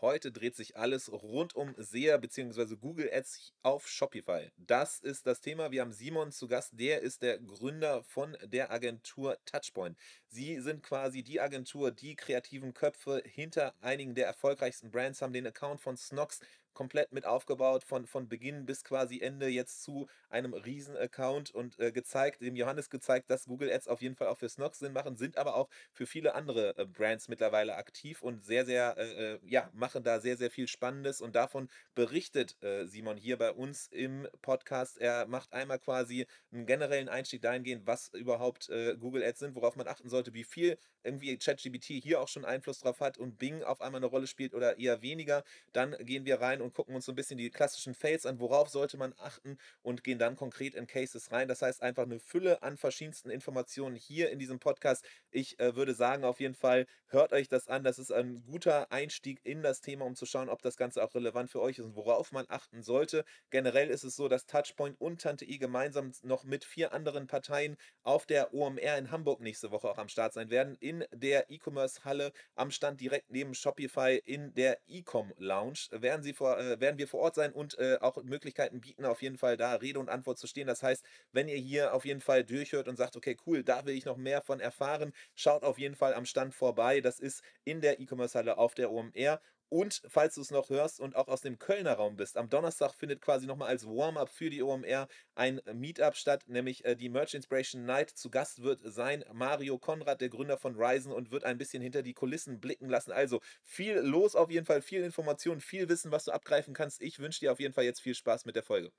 Heute dreht sich alles rund um SEA bzw. Google Ads auf Shopify. Das ist das Thema. Wir haben Simon zu Gast. Der ist der Gründer von der Agentur Touchpoint. Sie sind quasi die Agentur, die kreativen Köpfe hinter einigen der erfolgreichsten Brands haben den Account von Snox komplett mit aufgebaut, von, von Beginn bis quasi Ende jetzt zu einem Riesen-Account und äh, gezeigt, dem Johannes gezeigt, dass Google Ads auf jeden Fall auch für Snox Sinn machen, sind aber auch für viele andere äh, Brands mittlerweile aktiv und sehr, sehr, äh, äh ja, machen da sehr, sehr viel Spannendes und davon berichtet äh, Simon hier bei uns im Podcast. Er macht einmal quasi einen generellen Einstieg dahingehend, was überhaupt äh, Google Ads sind, worauf man achten sollte, wie viel irgendwie ChatGBT hier auch schon Einfluss drauf hat und Bing auf einmal eine Rolle spielt oder eher weniger. Dann gehen wir rein und und gucken uns so ein bisschen die klassischen Fails an, worauf sollte man achten und gehen dann konkret in Cases rein. Das heißt einfach eine Fülle an verschiedensten Informationen hier in diesem Podcast. Ich äh, würde sagen, auf jeden Fall hört euch das an. Das ist ein guter Einstieg in das Thema, um zu schauen, ob das Ganze auch relevant für euch ist und worauf man achten sollte. Generell ist es so, dass Touchpoint und Tante I gemeinsam noch mit vier anderen Parteien auf der OMR in Hamburg nächste Woche auch am Start sein werden. In der E-Commerce-Halle am Stand direkt neben Shopify in der E-Com Lounge werden sie vor äh, werden wir vor Ort sein und äh, auch Möglichkeiten bieten, auf jeden Fall da Rede und Antwort zu stehen. Das heißt, wenn ihr hier auf jeden Fall durchhört und sagt, okay, cool, da will ich noch mehr von erfahren, schaut auf jeden Fall am Stand vorbei. Das ist in der E-Commerce-Halle auf der OMR. Und falls du es noch hörst und auch aus dem Kölner Raum bist, am Donnerstag findet quasi nochmal als Warm-up für die OMR ein Meetup statt, nämlich äh, die Merch Inspiration Night. Zu Gast wird sein Mario Konrad, der Gründer von Ryzen und wird ein bisschen hinter die Kulissen blicken lassen. Also viel los auf jeden Fall, viel Information, viel Wissen, was du abgreifen kannst. Ich wünsche dir auf jeden Fall jetzt viel Spaß mit der Folge.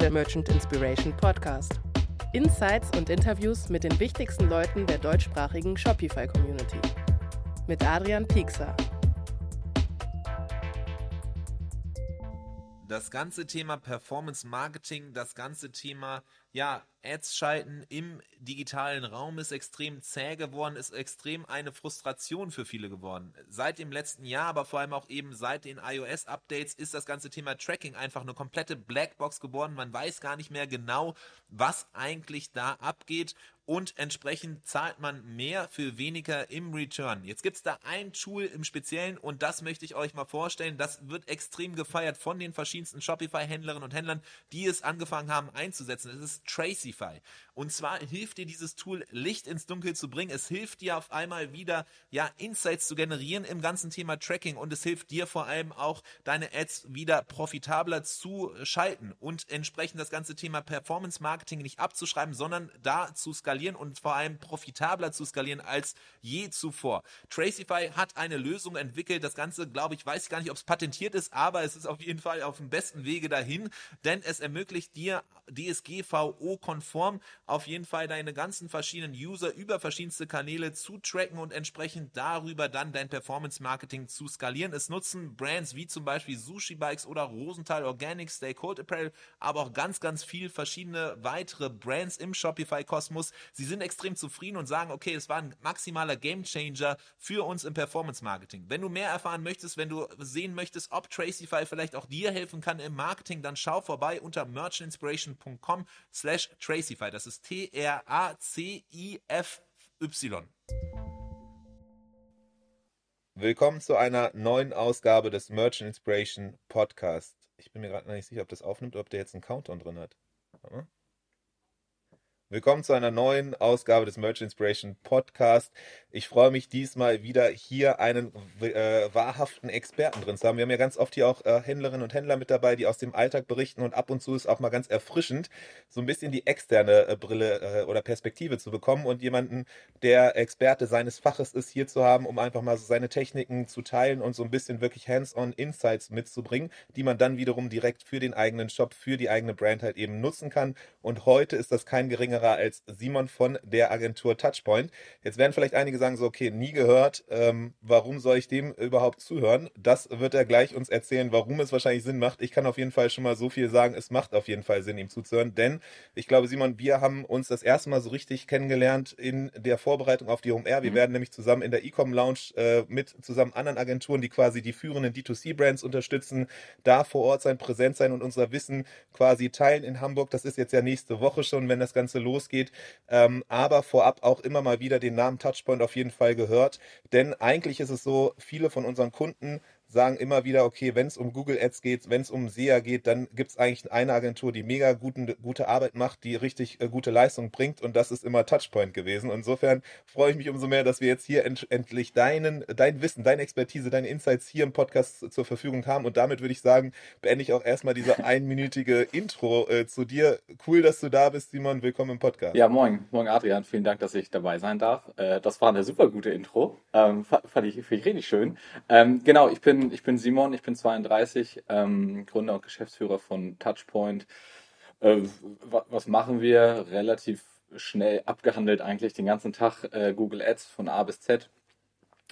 Der Merchant Inspiration Podcast. Insights und Interviews mit den wichtigsten Leuten der deutschsprachigen Shopify-Community mit Adrian Piekser. Das ganze Thema Performance Marketing, das ganze Thema ja, Ads schalten im digitalen Raum ist extrem zäh geworden, ist extrem eine Frustration für viele geworden. Seit dem letzten Jahr, aber vor allem auch eben seit den iOS-Updates ist das ganze Thema Tracking einfach eine komplette Blackbox geworden. Man weiß gar nicht mehr genau, was eigentlich da abgeht und entsprechend zahlt man mehr für weniger im Return. Jetzt gibt es da ein Tool im Speziellen und das möchte ich euch mal vorstellen. Das wird extrem gefeiert von den verschiedensten Shopify-Händlerinnen und Händlern, die es angefangen haben einzusetzen. Es ist Tracify. Und zwar hilft dir dieses Tool, Licht ins Dunkel zu bringen. Es hilft dir auf einmal wieder, ja, Insights zu generieren im ganzen Thema Tracking und es hilft dir vor allem auch, deine Ads wieder profitabler zu schalten und entsprechend das ganze Thema Performance Marketing nicht abzuschreiben, sondern da zu skalieren und vor allem profitabler zu skalieren als je zuvor. Tracify hat eine Lösung entwickelt. Das Ganze, glaube ich, weiß ich gar nicht, ob es patentiert ist, aber es ist auf jeden Fall auf dem besten Wege dahin, denn es ermöglicht dir DSGVO-konform auf jeden Fall deine ganzen verschiedenen User über verschiedenste Kanäle zu tracken und entsprechend darüber dann dein Performance-Marketing zu skalieren. Es nutzen Brands wie zum Beispiel Sushi Bikes oder Rosenthal Organics, Stay Cold Apparel, aber auch ganz, ganz viel verschiedene weitere Brands im Shopify-Kosmos. Sie sind extrem zufrieden und sagen, okay, es war ein maximaler Gamechanger für uns im Performance-Marketing. Wenn du mehr erfahren möchtest, wenn du sehen möchtest, ob Tracify vielleicht auch dir helfen kann im Marketing, dann schau vorbei unter merchinspiration.com slash Tracify. Das ist T-R-A-C-I-F-Y. Willkommen zu einer neuen Ausgabe des Merchant Inspiration Podcast. Ich bin mir gerade nicht sicher, ob das aufnimmt oder ob der jetzt einen Countdown drin hat. Willkommen zu einer neuen Ausgabe des Merch Inspiration Podcast. Ich freue mich diesmal wieder hier einen äh, wahrhaften Experten drin zu haben. Wir haben ja ganz oft hier auch äh, Händlerinnen und Händler mit dabei, die aus dem Alltag berichten und ab und zu ist auch mal ganz erfrischend, so ein bisschen die externe äh, Brille äh, oder Perspektive zu bekommen und jemanden, der Experte seines Faches ist, hier zu haben, um einfach mal so seine Techniken zu teilen und so ein bisschen wirklich hands-on Insights mitzubringen, die man dann wiederum direkt für den eigenen Shop, für die eigene Brand halt eben nutzen kann. Und heute ist das kein geringer anderer als Simon von der Agentur Touchpoint. Jetzt werden vielleicht einige sagen so, okay, nie gehört, ähm, warum soll ich dem überhaupt zuhören? Das wird er gleich uns erzählen, warum es wahrscheinlich Sinn macht. Ich kann auf jeden Fall schon mal so viel sagen, es macht auf jeden Fall Sinn, ihm zuzuhören, denn ich glaube, Simon, wir haben uns das erste Mal so richtig kennengelernt in der Vorbereitung auf die Home Air. Wir mhm. werden nämlich zusammen in der Ecom Lounge äh, mit zusammen anderen Agenturen, die quasi die führenden D2C-Brands unterstützen, da vor Ort sein, präsent sein und unser Wissen quasi teilen in Hamburg. Das ist jetzt ja nächste Woche schon, wenn das Ganze losgeht losgeht. Ähm, aber vorab auch immer mal wieder den Namen Touchpoint auf jeden Fall gehört. Denn eigentlich ist es so, viele von unseren Kunden sagen immer wieder, okay, wenn es um Google Ads geht, wenn es um SEA geht, dann gibt es eigentlich eine Agentur, die mega guten, gute Arbeit macht, die richtig äh, gute Leistung bringt und das ist immer Touchpoint gewesen. Insofern freue ich mich umso mehr, dass wir jetzt hier end endlich deinen, dein Wissen, deine Expertise, deine Insights hier im Podcast zur Verfügung haben und damit würde ich sagen, beende ich auch erstmal diese einminütige Intro äh, zu dir. Cool, dass du da bist, Simon. Willkommen im Podcast. Ja, moin. Moin, Adrian. Vielen Dank, dass ich dabei sein darf. Äh, das war eine super gute Intro. Ähm, fand, ich, fand ich richtig schön. Ähm, genau, ich bin ich bin Simon, ich bin 32, ähm, Gründer und Geschäftsführer von Touchpoint. Äh, was machen wir? Relativ schnell abgehandelt eigentlich den ganzen Tag äh, Google Ads von A bis Z.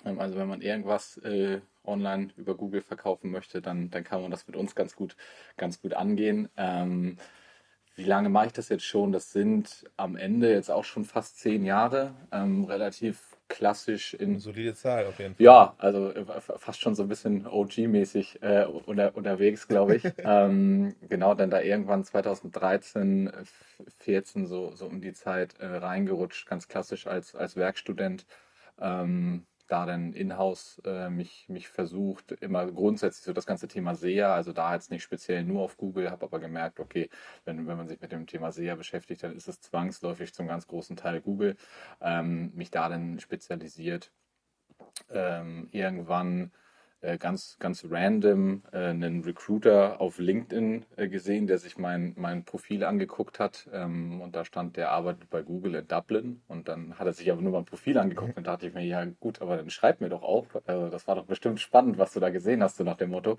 Ähm, also wenn man irgendwas äh, online über Google verkaufen möchte, dann, dann kann man das mit uns ganz gut, ganz gut angehen. Ähm, wie lange mache ich das jetzt schon? Das sind am Ende jetzt auch schon fast zehn Jahre. Ähm, relativ klassisch in. Eine solide Zahl auf jeden Fall. Ja, also äh, fast schon so ein bisschen OG-mäßig äh, unter, unterwegs, glaube ich. ähm, genau, dann da irgendwann 2013, 14 so, so um die Zeit äh, reingerutscht, ganz klassisch als, als Werkstudent. Ähm, da dann in-house äh, mich, mich versucht, immer grundsätzlich so das ganze Thema SEA, also da jetzt nicht speziell nur auf Google, habe aber gemerkt, okay, wenn, wenn man sich mit dem Thema SEA beschäftigt, dann ist es zwangsläufig zum ganz großen Teil Google, ähm, mich da dann spezialisiert. Ähm, irgendwann äh, ganz, ganz random äh, einen Recruiter auf LinkedIn äh, gesehen, der sich mein, mein Profil angeguckt hat. Ähm, und da stand, der arbeitet bei Google in Dublin. Und dann hat er sich aber nur mein Profil angeguckt. Und dachte ich mir, ja gut, aber dann schreib mir doch auf. Also das war doch bestimmt spannend, was du da gesehen hast, so nach dem Motto.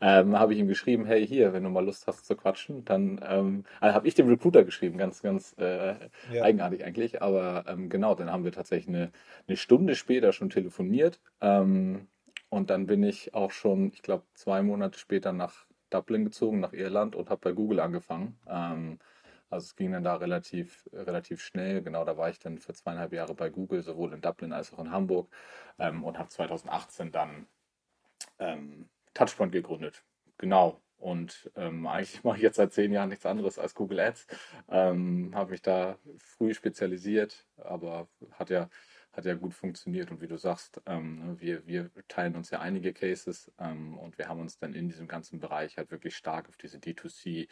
Ähm, habe ich ihm geschrieben, hey, hier, wenn du mal Lust hast zu quatschen, dann ähm, also habe ich dem Recruiter geschrieben, ganz, ganz äh, ja. eigenartig eigentlich. Aber ähm, genau, dann haben wir tatsächlich eine, eine Stunde später schon telefoniert. Ähm, und dann bin ich auch schon, ich glaube, zwei Monate später nach Dublin gezogen, nach Irland und habe bei Google angefangen. Ähm, also es ging dann da relativ, relativ schnell. Genau, da war ich dann für zweieinhalb Jahre bei Google, sowohl in Dublin als auch in Hamburg ähm, und habe 2018 dann ähm, Touchpoint gegründet. Genau. Und ähm, eigentlich mache ich jetzt seit zehn Jahren nichts anderes als Google Ads. Ähm, habe mich da früh spezialisiert, aber hat ja hat ja gut funktioniert. Und wie du sagst, ähm, ne, wir, wir teilen uns ja einige Cases ähm, und wir haben uns dann in diesem ganzen Bereich halt wirklich stark auf diese D2C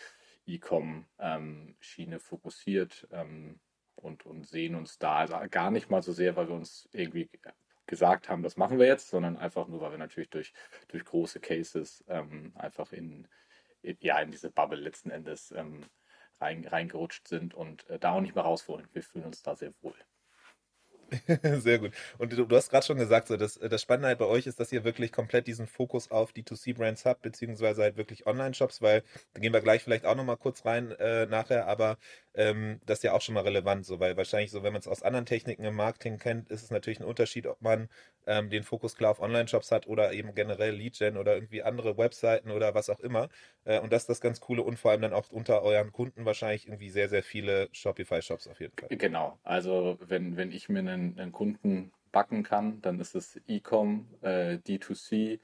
E-Com-Schiene ähm, fokussiert ähm, und, und sehen uns da also gar nicht mal so sehr, weil wir uns irgendwie gesagt haben, das machen wir jetzt, sondern einfach nur, weil wir natürlich durch, durch große Cases ähm, einfach in, in, ja, in diese Bubble letzten Endes ähm, rein, reingerutscht sind und äh, da auch nicht mehr raus wollen. Wir fühlen uns da sehr wohl. Sehr gut. Und du, du hast gerade schon gesagt, so, das, das Spannende halt bei euch ist, dass ihr wirklich komplett diesen Fokus auf D2C-Brands habt, beziehungsweise halt wirklich Online-Shops, weil da gehen wir gleich vielleicht auch nochmal kurz rein äh, nachher, aber ähm, das ist ja auch schon mal relevant, so, weil wahrscheinlich so, wenn man es aus anderen Techniken im Marketing kennt, ist es natürlich ein Unterschied, ob man ähm, den Fokus klar auf Online-Shops hat oder eben generell Lead-Gen oder irgendwie andere Webseiten oder was auch immer. Äh, und das ist das ganz Coole und vor allem dann auch unter euren Kunden wahrscheinlich irgendwie sehr, sehr viele Shopify-Shops auf jeden Fall. Genau, also wenn, wenn ich mir einen einen, einen Kunden backen kann, dann ist es E-Com, äh, D2C,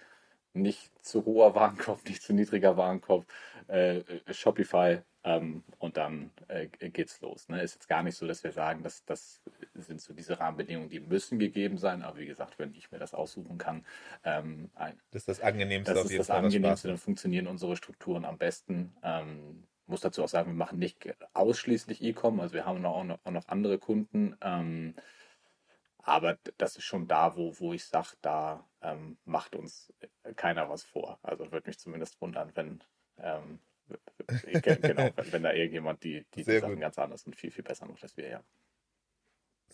nicht zu hoher Warenkorb, nicht zu niedriger Warenkorb, äh, Shopify ähm, und dann äh, geht's los. Ne? Ist jetzt gar nicht so, dass wir sagen, dass das sind so diese Rahmenbedingungen, die müssen gegeben sein, aber wie gesagt, wenn ich mir das aussuchen kann, ähm, ein, das ist das angenehmste. Das ist das Fall, angenehmste, dann funktionieren unsere Strukturen am besten. Ähm, muss dazu auch sagen, wir machen nicht ausschließlich E-Com, also wir haben auch noch, auch noch andere Kunden. Ähm, aber das ist schon da, wo, wo ich sage, da ähm, macht uns keiner was vor. Also würde mich zumindest wundern, wenn, ähm, genau, wenn, wenn, da irgendjemand die, die, die Sachen ganz anders und viel, viel besser macht als wir, ja.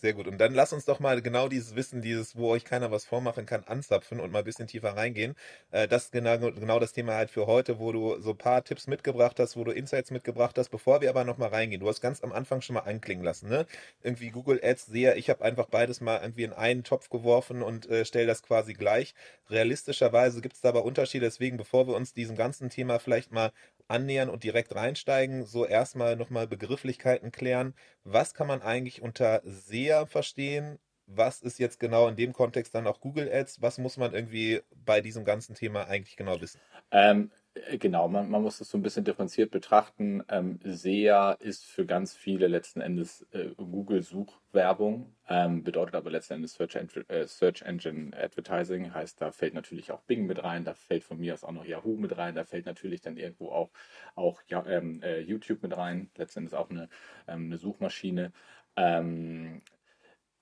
Sehr gut. Und dann lass uns doch mal genau dieses Wissen, dieses, wo euch keiner was vormachen kann, anzapfen und mal ein bisschen tiefer reingehen. Äh, das ist genau, genau das Thema halt für heute, wo du so ein paar Tipps mitgebracht hast, wo du Insights mitgebracht hast, bevor wir aber nochmal reingehen. Du hast ganz am Anfang schon mal anklingen lassen, ne? Irgendwie Google Ads, sehr, ich habe einfach beides mal irgendwie in einen Topf geworfen und äh, stelle das quasi gleich. Realistischerweise gibt es da aber Unterschiede, deswegen, bevor wir uns diesem ganzen Thema vielleicht mal annähern und direkt reinsteigen, so erstmal nochmal Begrifflichkeiten klären. Was kann man eigentlich unter SEA verstehen? Was ist jetzt genau in dem Kontext dann auch Google Ads? Was muss man irgendwie bei diesem ganzen Thema eigentlich genau wissen? Ähm, Äh, genau, man, man muss das so ein bisschen differenziert betrachten. Ähm, SEA ist für ganz viele letzten Endes äh, Google-Suchwerbung, ähm, bedeutet aber letzten Endes Search, äh, Search, Engine Advertising, heißt, da fällt natürlich auch Bing mit rein, da fällt von mir aus auch noch Yahoo mit rein, da fällt natürlich dann irgendwo auch, auch ja, ähm, äh, YouTube mit rein, letzten Endes auch eine, ähm, eine Suchmaschine. Ähm,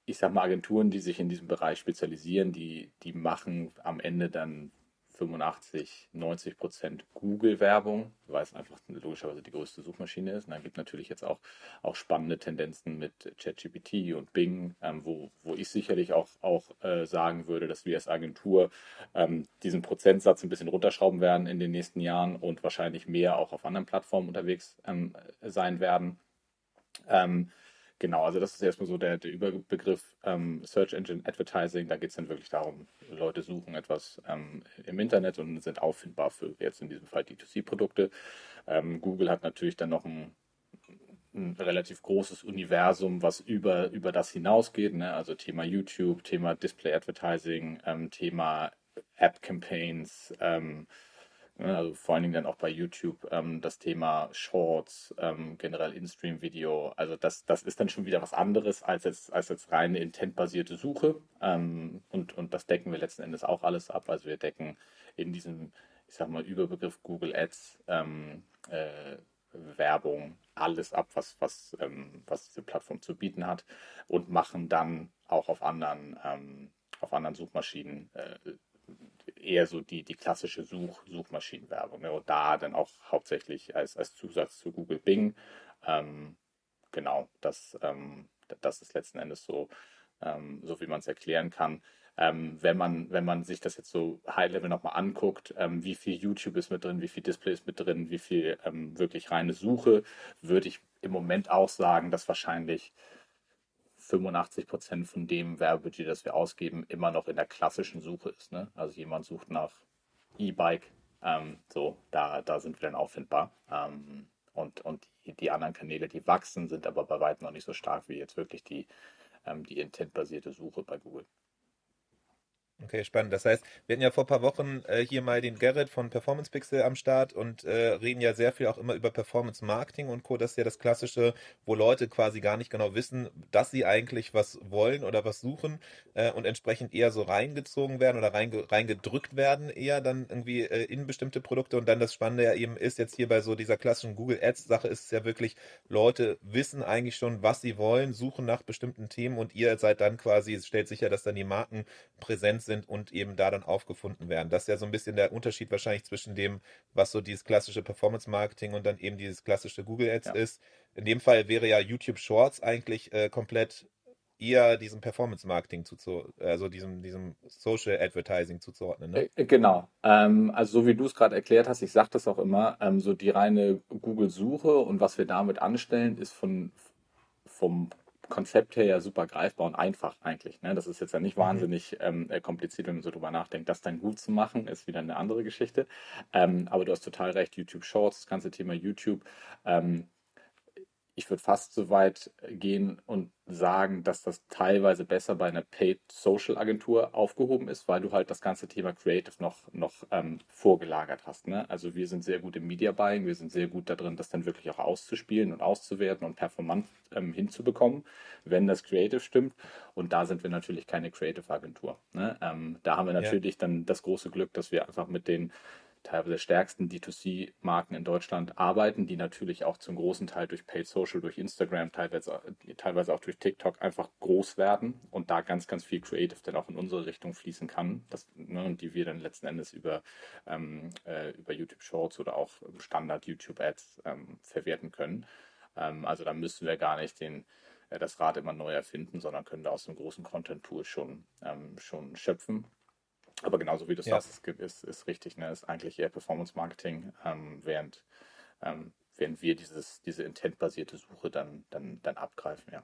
ich sag mal, Agenturen, die sich in diesem Bereich spezialisieren, die, die machen am Ende dann 85, 90 Prozent Google-Werbung, weil es einfach logischerweise die größte Suchmaschine ist. Und dann gibt es natürlich jetzt auch, auch spannende Tendenzen mit ChatGPT und Bing, ähm, wo, wo ich sicherlich auch, auch äh, sagen würde, dass wir als Agentur ähm, diesen Prozentsatz ein bisschen runterschrauben werden in den nächsten Jahren und wahrscheinlich mehr auch auf anderen Plattformen unterwegs ähm, sein werden. Ähm, Genau, also das ist erstmal so der, der Überbegriff ähm, Search Engine Advertising. Da geht es dann wirklich darum, Leute suchen etwas ähm, im Internet und sind auffindbar für jetzt in diesem Fall D2C-Produkte. Ähm, Google hat natürlich dann noch ein, ein, relativ großes Universum, was über, über das hinausgeht. Ne? Also Thema YouTube, Thema Display Advertising, ähm, Thema App-Campaigns, ähm, also vor allen Dingen dann auch bei YouTube ähm, das Thema Shorts, ähm, generell In-Stream-Video. Also das, das ist dann schon wieder was anderes als jetzt, als jetzt reine intentbasierte Suche. Ähm, und, und das decken wir letzten Endes auch alles ab. Also wir decken in diesem, ich sag mal, Überbegriff Google Ads ähm, äh, Werbung alles ab, was, was, ähm, was diese Plattform zu bieten hat und machen dann auch auf anderen, ähm, auf anderen Suchmaschinen äh, eher so die, die klassische Such, Suchmaschinenwerbung. Ne? Und da dann auch hauptsächlich als, als Zusatz zu Google Bing. Ähm, genau, das, ähm, das ist letzten Endes so, ähm, so wie man es erklären kann. Ähm, wenn, man, wenn man sich das jetzt so High-Level nochmal anguckt, ähm, wie viel YouTube ist mit drin, wie viel Display ist mit drin, wie viel ähm, wirklich reine Suche, würde ich im Moment auch sagen, dass wahrscheinlich 85 Prozent von dem Werbebudget, das wir ausgeben, immer noch in der klassischen Suche ist. Ne? Also jemand sucht nach E-Bike, ähm, so, da, da sind wir dann auffindbar. Ähm, und und die, die, anderen Kanäle, die wachsen, sind aber bei weitem noch nicht so stark wie jetzt wirklich die, ähm, die intentbasierte Suche bei Google. Okay, spannend. Das heißt, wir hatten ja vor ein paar Wochen äh, hier mal den Gerrit von Performance Pixel am Start und äh, reden ja sehr viel auch immer über Performance Marketing und Co. Das ist ja das Klassische, wo Leute quasi gar nicht genau wissen, dass sie eigentlich was wollen oder was suchen äh, und entsprechend eher so reingezogen werden oder reinge reingedrückt werden, eher dann irgendwie äh, in bestimmte Produkte. Und dann das Spannende ja eben ist jetzt hier bei so dieser klassischen Google Ads Sache ist es ja wirklich, Leute wissen eigentlich schon, was sie wollen, suchen nach bestimmten Themen und ihr seid dann quasi, stellt sicher, dass dann die Marken präsent sind und eben da dann aufgefunden werden. Das ist ja so ein bisschen der Unterschied wahrscheinlich zwischen dem, was so dieses klassische Performance Marketing und dann eben dieses klassische Google Ads ja. ist. In dem Fall wäre ja YouTube Shorts eigentlich äh, komplett eher diesem Performance Marketing zu, also diesem, diesem Social Advertising zuzuordnen. Ne? Äh, genau. Ähm, also so wie du es gerade erklärt hast, ich sage das auch immer, ähm, so die reine Google-Suche und was wir damit anstellen, ist von, vom Konzept her ja super greifbar und einfach eigentlich. Ne? Das ist jetzt ja nicht mhm. wahnsinnig ähm, äh, kompliziert, wenn man so drüber nachdenkt. Das dann gut zu machen, ist wieder eine andere Geschichte. Ähm, aber du hast total recht, YouTube Shorts, das ganze Thema YouTube. Ähm, ich würde fast so weit gehen und sagen, dass das teilweise besser bei einer Paid Social Agentur aufgehoben ist, weil du halt das ganze Thema Creative noch, noch ähm, vorgelagert hast. Ne? Also wir sind sehr gut im Media Buying, wir sind sehr gut darin, das dann wirklich auch auszuspielen und auszuwerten und performant ähm, hinzubekommen, wenn das Creative stimmt. Und da sind wir natürlich keine Creative Agentur. Ne? Ähm, da haben wir natürlich ja. dann das große Glück, dass wir einfach mit den teilweise stärksten D2C-Marken in Deutschland arbeiten, die natürlich auch zum großen Teil durch Paid Social, durch Instagram, teilweise, teilweise auch durch TikTok einfach groß werden und da ganz, ganz viel Creative dann auch in unsere Richtung fließen kann, das, ne, die wir dann letzten Endes über, ähm, äh, über YouTube Shorts oder auch Standard YouTube Ads ähm, verwerten können. Ähm, also da müssen wir gar nicht den, äh, das Rad immer neu erfinden, sondern können da aus dem großen Content-Tool schon, ähm, schon schöpfen aber genauso wie du ja. sagst, ist, ist richtig, ne? ist eigentlich eher Performance Marketing, ähm, während, ähm, während wir dieses, diese intentbasierte Suche dann, dann, dann abgreifen, ja.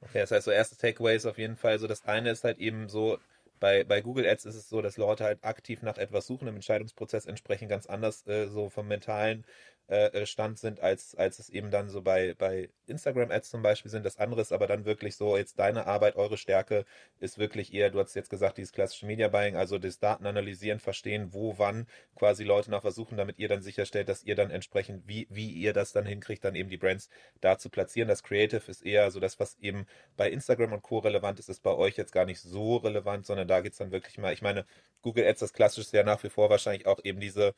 Okay, das heißt, so erstes Takeaway ist auf jeden Fall so, das eine ist halt eben so, bei, bei Google Ads ist es so, dass Leute halt aktiv nach etwas suchen, im Entscheidungsprozess entsprechend ganz anders, äh, so vom mentalen äh, äh, Stand sind, als, als es eben dann so bei, bei Instagram-Ads zum Beispiel sind. Das andere ist aber dann wirklich so, jetzt deine Arbeit, eure Stärke ist wirklich eher, du hast jetzt gesagt, dieses klassische Media-Buying, also das Daten analysieren, verstehen, wo, wann quasi Leute nach versuchen, damit ihr dann sicherstellt, dass ihr dann entsprechend, wie, wie ihr das dann hinkriegt, dann eben die Brands da zu platzieren. Das Creative ist eher so das, was eben bei Instagram und Co. relevant ist, ist bei euch jetzt gar nicht so relevant, sondern da geht es dann wirklich mal, ich meine, Google Ads, das klassische ist ja nach wie vor wahrscheinlich auch eben diese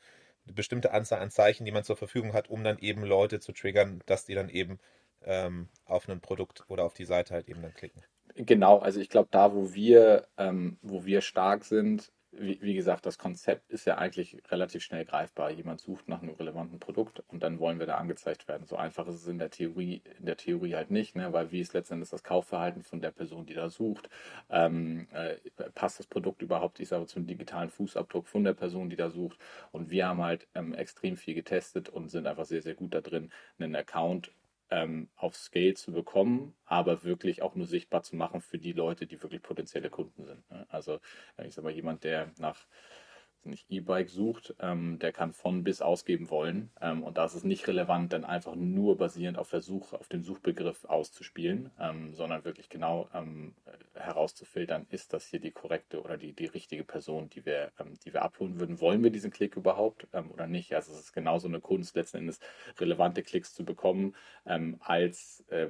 bestimmte Anzahl an Zeichen, die man zur Verfügung hat, um dann eben Leute zu triggern, dass die dann eben ähm, auf ein Produkt oder auf die Seite halt eben dann klicken. Genau, also ich glaube, da, wo wir, ähm, wo wir stark sind, wie, wie, gesagt, das Konzept ist ja eigentlich relativ schnell greifbar. Jemand sucht nach einem relevanten Produkt und dann wollen wir da angezeigt werden. So einfach ist es in der Theorie, in der Theorie halt nicht, ne? weil wie ist letztendlich das Kaufverhalten von der Person, die da sucht? Ähm, äh, passt das Produkt überhaupt, ich sage, zum digitalen Fußabdruck von der Person, die da sucht? Und wir haben halt ähm, extrem viel getestet und sind einfach sehr, sehr gut da drin, einen Account ähm, auf Scale zu bekommen, aber wirklich auch nur sichtbar zu machen für die Leute, die wirklich potenzielle Kunden sind. Ne? Also ich sage mal, jemand, der nach nicht E-Bike sucht, ähm, der kann von bis ausgeben wollen. Ähm, und da ist es nicht relevant, dann einfach nur basierend auf der Suche, auf den Suchbegriff auszuspielen, ähm, sondern wirklich genau ähm, herauszufiltern, ist das hier die korrekte oder die, die richtige Person, die wir, ähm, die wir uploaden würden. Wollen wir diesen Klick überhaupt ähm, oder nicht? Also es ist genauso eine Kunst, letzten Endes relevante Klicks zu bekommen, als äh,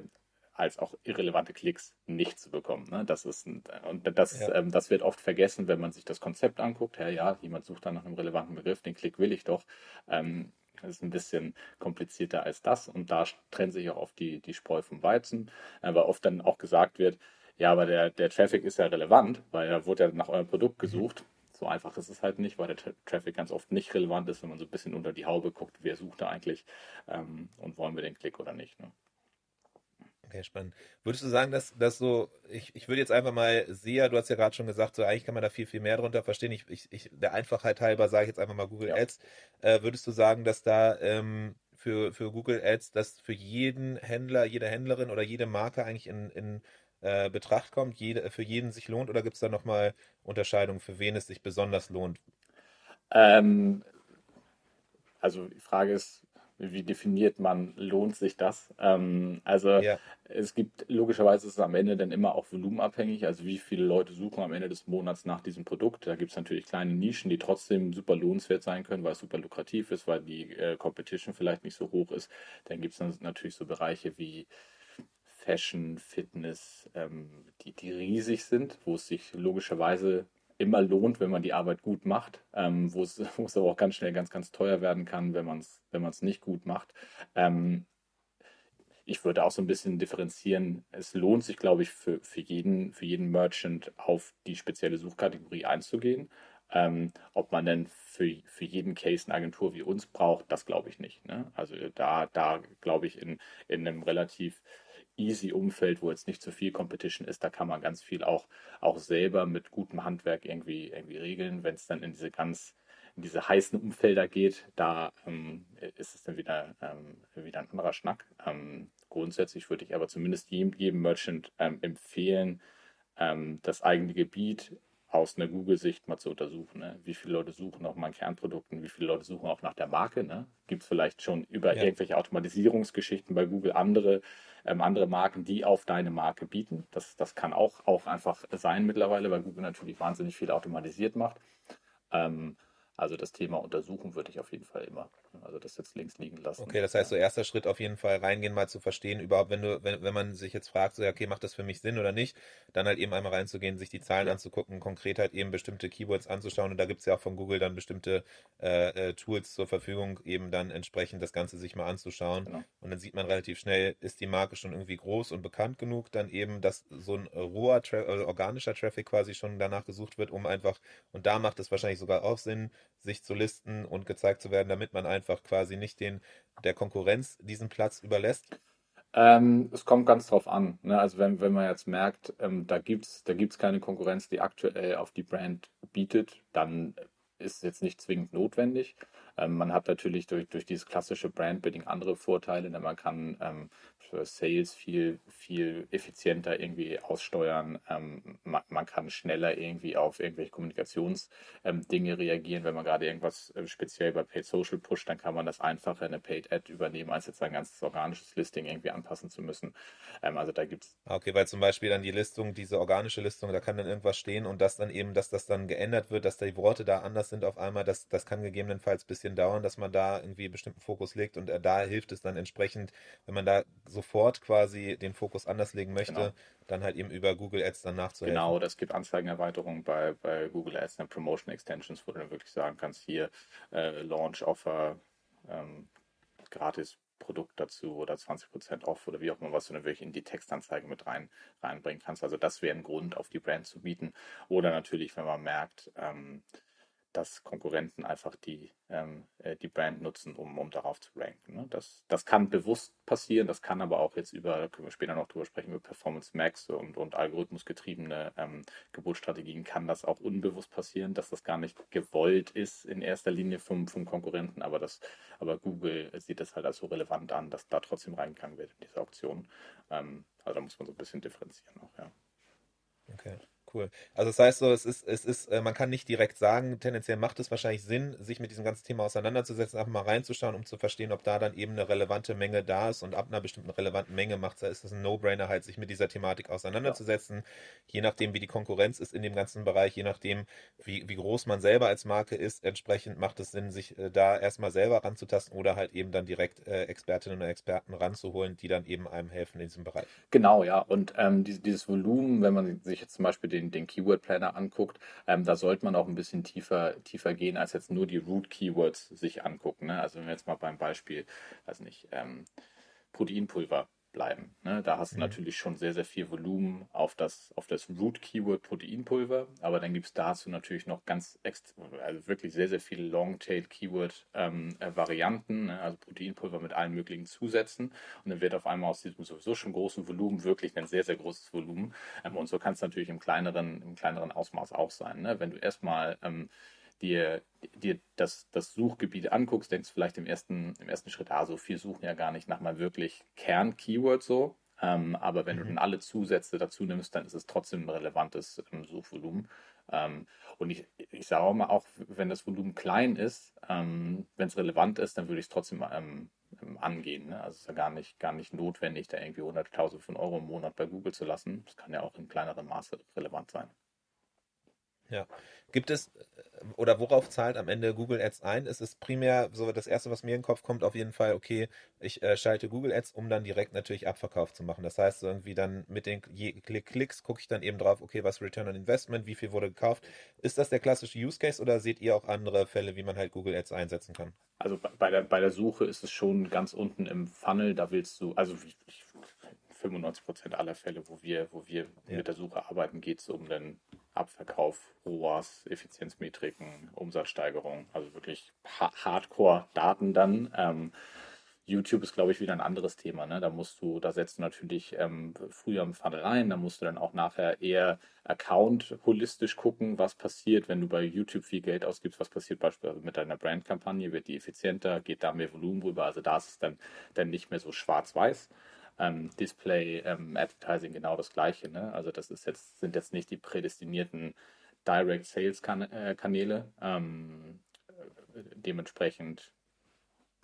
als auch irrelevante Klicks nicht zu bekommen. Ne? Das ist ein, und das, ja. ähm, das wird oft vergessen, wenn man sich das Konzept anguckt. Ja, ja, jemand sucht dann nach einem relevanten Begriff, den Klick will ich doch. Ähm, das ist ein bisschen komplizierter als das und da trennt sich auch oft die, die Spreu vom Weizen, weil oft dann auch gesagt wird, ja, aber der, der Traffic ist ja relevant, weil da wurde ja nach eurem Produkt mhm. gesucht. So einfach ist es halt nicht, weil der Traffic ganz oft nicht relevant ist, wenn man so ein bisschen unter die Haube guckt, wer sucht da eigentlich ähm, und wollen wir den Klick oder nicht. Ne? Okay, spannend. Würdest du sagen, dass, dass so, ich, ich würde jetzt einfach mal SEA, du hast ja gerade schon gesagt, so eigentlich kann man da viel, viel mehr drunter verstehen. Ich, ich, ich der Einfachheit halber sage ich jetzt einfach mal Google ja. Ads. Äh, würdest du sagen, dass da ähm, für, für Google Ads, dass für jeden Händler, jede Händlerin oder jede Marke eigentlich in, in äh, Betracht kommt, jede, für jeden sich lohnt oder gibt es da nochmal Unterscheidungen, für wen es sich besonders lohnt? Ähm, also die Frage ist, wie definiert man, lohnt sich das? Ähm, also ja. es gibt logischerweise ist es am Ende dann immer auch volumenabhängig, also wie viele Leute suchen am Ende des Monats nach diesem Produkt. Da gibt es natürlich kleine Nischen, die trotzdem super lohnenswert sein können, weil es super lukrativ ist, weil die äh, Competition vielleicht nicht so hoch ist. Dann gibt es natürlich so Bereiche wie Fashion, Fitness, ähm, die, die riesig sind, wo es sich logischerweise immer lohnt, wenn man die Arbeit gut macht, ähm, wo, es, aber auch ganz schnell ganz, ganz teuer werden kann, wenn man es wenn nicht gut macht. Ähm, ich würde auch so ein bisschen differenzieren. Es lohnt sich, glaube ich, für, für, jeden, für jeden Merchant auf die spezielle Suchkategorie einzugehen. Ähm, ob man denn für, für jeden Case eine Agentur wie uns braucht, das glaube ich nicht. Ne? Also da, da glaube ich, in, in einem relativ easy Umfeld, wo jetzt nicht zu viel Competition ist, da kann man ganz viel auch, auch selber mit gutem Handwerk irgendwie, irgendwie regeln. Wenn es dann in diese ganz, in diese heißen Umfelder geht, da ähm, ist es dann wieder, ähm, wieder ein anderer Schnack. Ähm, grundsätzlich würde ich aber zumindest jedem, jedem Merchant ähm, empfehlen, ähm, das eigene Gebiet aus einer Google-Sicht mal zu untersuchen. Ne? Wie viele Leute suchen nach meinen Kernprodukten, wie viele Leute suchen auch nach der Marke. Ne? Gibt es vielleicht schon über ja. irgendwelche Automatisierungsgeschichten bei Google andere, ähm, andere Marken, die auf deine Marke bieten? Das, das kann auch, auch einfach sein mittlerweile, weil Google natürlich wahnsinnig viel automatisiert macht. Ähm, also das Thema untersuchen würde ich auf jeden Fall immer. Also das jetzt links liegen lassen. Okay, das heißt, so erster Schritt auf jeden Fall reingehen, mal zu verstehen, überhaupt, wenn du, wenn, wenn man sich jetzt fragt, so, okay, macht das für mich Sinn oder nicht, dann halt eben einmal reinzugehen, sich die Zahlen ja. anzugucken, konkret halt eben bestimmte Keywords anzuschauen und da gibt es ja auch von Google dann bestimmte äh, äh, Tools zur Verfügung, eben dann entsprechend das Ganze sich mal anzuschauen. Genau. Und dann sieht man relativ schnell, ist die Marke schon irgendwie groß und bekannt genug, dann eben, dass so ein roher, Tra äh, organischer Traffic quasi schon danach gesucht wird, um einfach, und da macht es wahrscheinlich sogar auch Sinn, sich zu listen und gezeigt zu werden, damit man einfach quasi nicht den der Konkurrenz diesen Platz überlässt? Ähm, es kommt ganz drauf an. Ne? Also wenn, wenn man jetzt merkt, ähm, da gibt es da gibt's keine Konkurrenz, die aktuell auf die Brand bietet, dann ist es jetzt nicht zwingend notwendig. Ähm, man hat natürlich durch, durch dieses klassische Brandbuilding andere Vorteile, denn man kann ähm, für Sales viel, viel effizienter irgendwie aussteuern. Ähm, man, man, kann schneller irgendwie auf irgendwelche Kommunikationsdinge ähm, reagieren. Wenn man gerade irgendwas äh, speziell bei Paid Social pusht, dann kann man das einfacher in eine Paid Ad übernehmen, als jetzt ein ganzes organisches Listing irgendwie anpassen zu müssen. Ähm, also da gibt es. Ah, okay, weil zum Beispiel dann die Listung, diese organische Listung, da kann dann irgendwas stehen und das dann eben, dass das dann geändert wird, dass die Worte da anders sind auf einmal, das, das kann gegebenenfalls ein bisschen dauern, dass man da irgendwie einen bestimmten Fokus legt und äh, da hilft es dann entsprechend, wenn man da so sofort quasi den Fokus anders legen möchte, genau. dann halt eben über Google Ads dann nachzuhelfen. Genau, das gibt Anzeigenerweiterungen bei, bei Google Ads, eine Promotion Extensions, wo du dann wirklich sagen kannst, hier äh, Launch Offer, ähm, gratis Produkt dazu oder 20% off oder wie auch immer, was du dann wirklich in die Textanzeige mit rein, reinbringen kannst. Also das wäre ein Grund, auf die Brand zu bieten. Oder natürlich, wenn man merkt, ähm, dass Konkurrenten einfach die, ähm, äh, die Brand nutzen, um, um darauf zu ranken. Ne? Das, das kann bewusst passieren, das kann aber auch jetzt über, da können wir später noch drüber sprechen, über Performance Max und, und algorithmusgetriebene ähm, Geburtsstrategien kann das auch unbewusst passieren, dass das gar nicht gewollt ist in erster Linie vom, vom Konkurrenten, aber, das, aber Google sieht das halt als so relevant an, dass da trotzdem reingegangen wird in diese Auktion. Ähm, also da muss man so ein bisschen differenzieren auch, ja. Okay. Cool. Also das heißt so, es ist, es ist, äh, man kann nicht direkt sagen, tendenziell macht es wahrscheinlich Sinn, sich mit diesem ganzen Thema auseinanderzusetzen, einfach mal reinzuschauen, um zu verstehen, ob da dann eben eine relevante Menge da ist und ab einer bestimmten relevanten Menge macht es, ist es ein No-Brainer halt, sich mit dieser Thematik auseinanderzusetzen. Ja. Je nachdem, wie die Konkurrenz ist in dem ganzen Bereich, je nachdem, wie, wie groß man selber als Marke ist, entsprechend macht es Sinn, sich äh, da erstmal selber ranzutasten oder halt eben dann direkt äh, Expertinnen und Experten ranzuholen, die dann eben einem helfen in diesem Bereich. Genau, ja. Und ähm, dieses, dieses Volumen, wenn man sich jetzt zum Beispiel den den, den Keyword Planner anguckt, ähm, da sollte man auch ein bisschen tiefer, tiefer gehen, als jetzt nur die Root Keywords sich angucken. Ne? Also wenn wir jetzt mal beim Beispiel, weiß nicht, ähm, Proteinpulver bleiben. Ne? Da hast du mhm. natürlich schon sehr, sehr viel Volumen auf das, auf das Root-Keyword Proteinpulver, aber dann gibt es dazu natürlich noch ganz, also wirklich sehr, sehr viele Long-Tail-Keyword-Varianten, ähm, äh, ne? also Proteinpulver mit allen möglichen Zusätzen und dann wird auf einmal aus diesem sowieso schon großen Volumen wirklich ein sehr, sehr großes Volumen ähm, und so kann es natürlich im kleineren, im kleineren Ausmaß auch sein. Ne? Wenn du erstmal ähm, dir, dir das, das Suchgebiet anguckst, denkst du vielleicht im ersten, im ersten Schritt, ah, so viel suchen ja gar nicht nach mal wirklich Kern-Keyword so. Ähm, aber wenn mhm. du dann alle Zusätze dazu nimmst, dann ist es trotzdem ein relevantes ähm, Suchvolumen. Ähm, und ich, ich sage auch mal, auch wenn das Volumen klein ist, ähm, wenn es relevant ist, dann würde ich es trotzdem ähm, ähm, angehen. Ne? Also es ist ja gar nicht, gar nicht notwendig, da irgendwie 100.000 von Euro im Monat bei Google zu lassen. Das kann ja auch in kleinerem Maße relevant sein. Ja. Gibt es oder worauf zahlt am Ende Google Ads ein? Ist es primär so das erste, was mir in den Kopf kommt, auf jeden Fall, okay, ich äh, schalte Google Ads, um dann direkt natürlich Abverkauf zu machen. Das heißt, irgendwie dann mit den Klicks gucke ich dann eben drauf, okay, was Return on Investment, wie viel wurde gekauft. Ist das der klassische Use Case oder seht ihr auch andere Fälle, wie man halt Google Ads einsetzen kann? Also bei der, bei der Suche ist es schon ganz unten im Funnel, da willst du, also ich 95 Prozent aller Fälle, wo wir, wo wir ja. mit der Suche arbeiten, geht es um den Abverkauf, ROAS, Effizienzmetriken, Umsatzsteigerung, also wirklich Hardcore-Daten dann. Ähm, YouTube ist, glaube ich, wieder ein anderes Thema. Ne? Da musst du, da setzt du natürlich ähm, früher im Funnel rein, da musst du dann auch nachher eher Account holistisch gucken, was passiert, wenn du bei YouTube viel Geld ausgibst, was passiert beispielsweise mit deiner Brandkampagne, wird die effizienter, geht da mehr Volumen rüber. Also da ist es dann, dann nicht mehr so schwarz-weiß ähm, Display, ähm, Advertising genau das gleiche. Ne? Also das ist jetzt, sind jetzt nicht die prädestinierten Direct Sales äh, Kanäle. Ähm, dementsprechend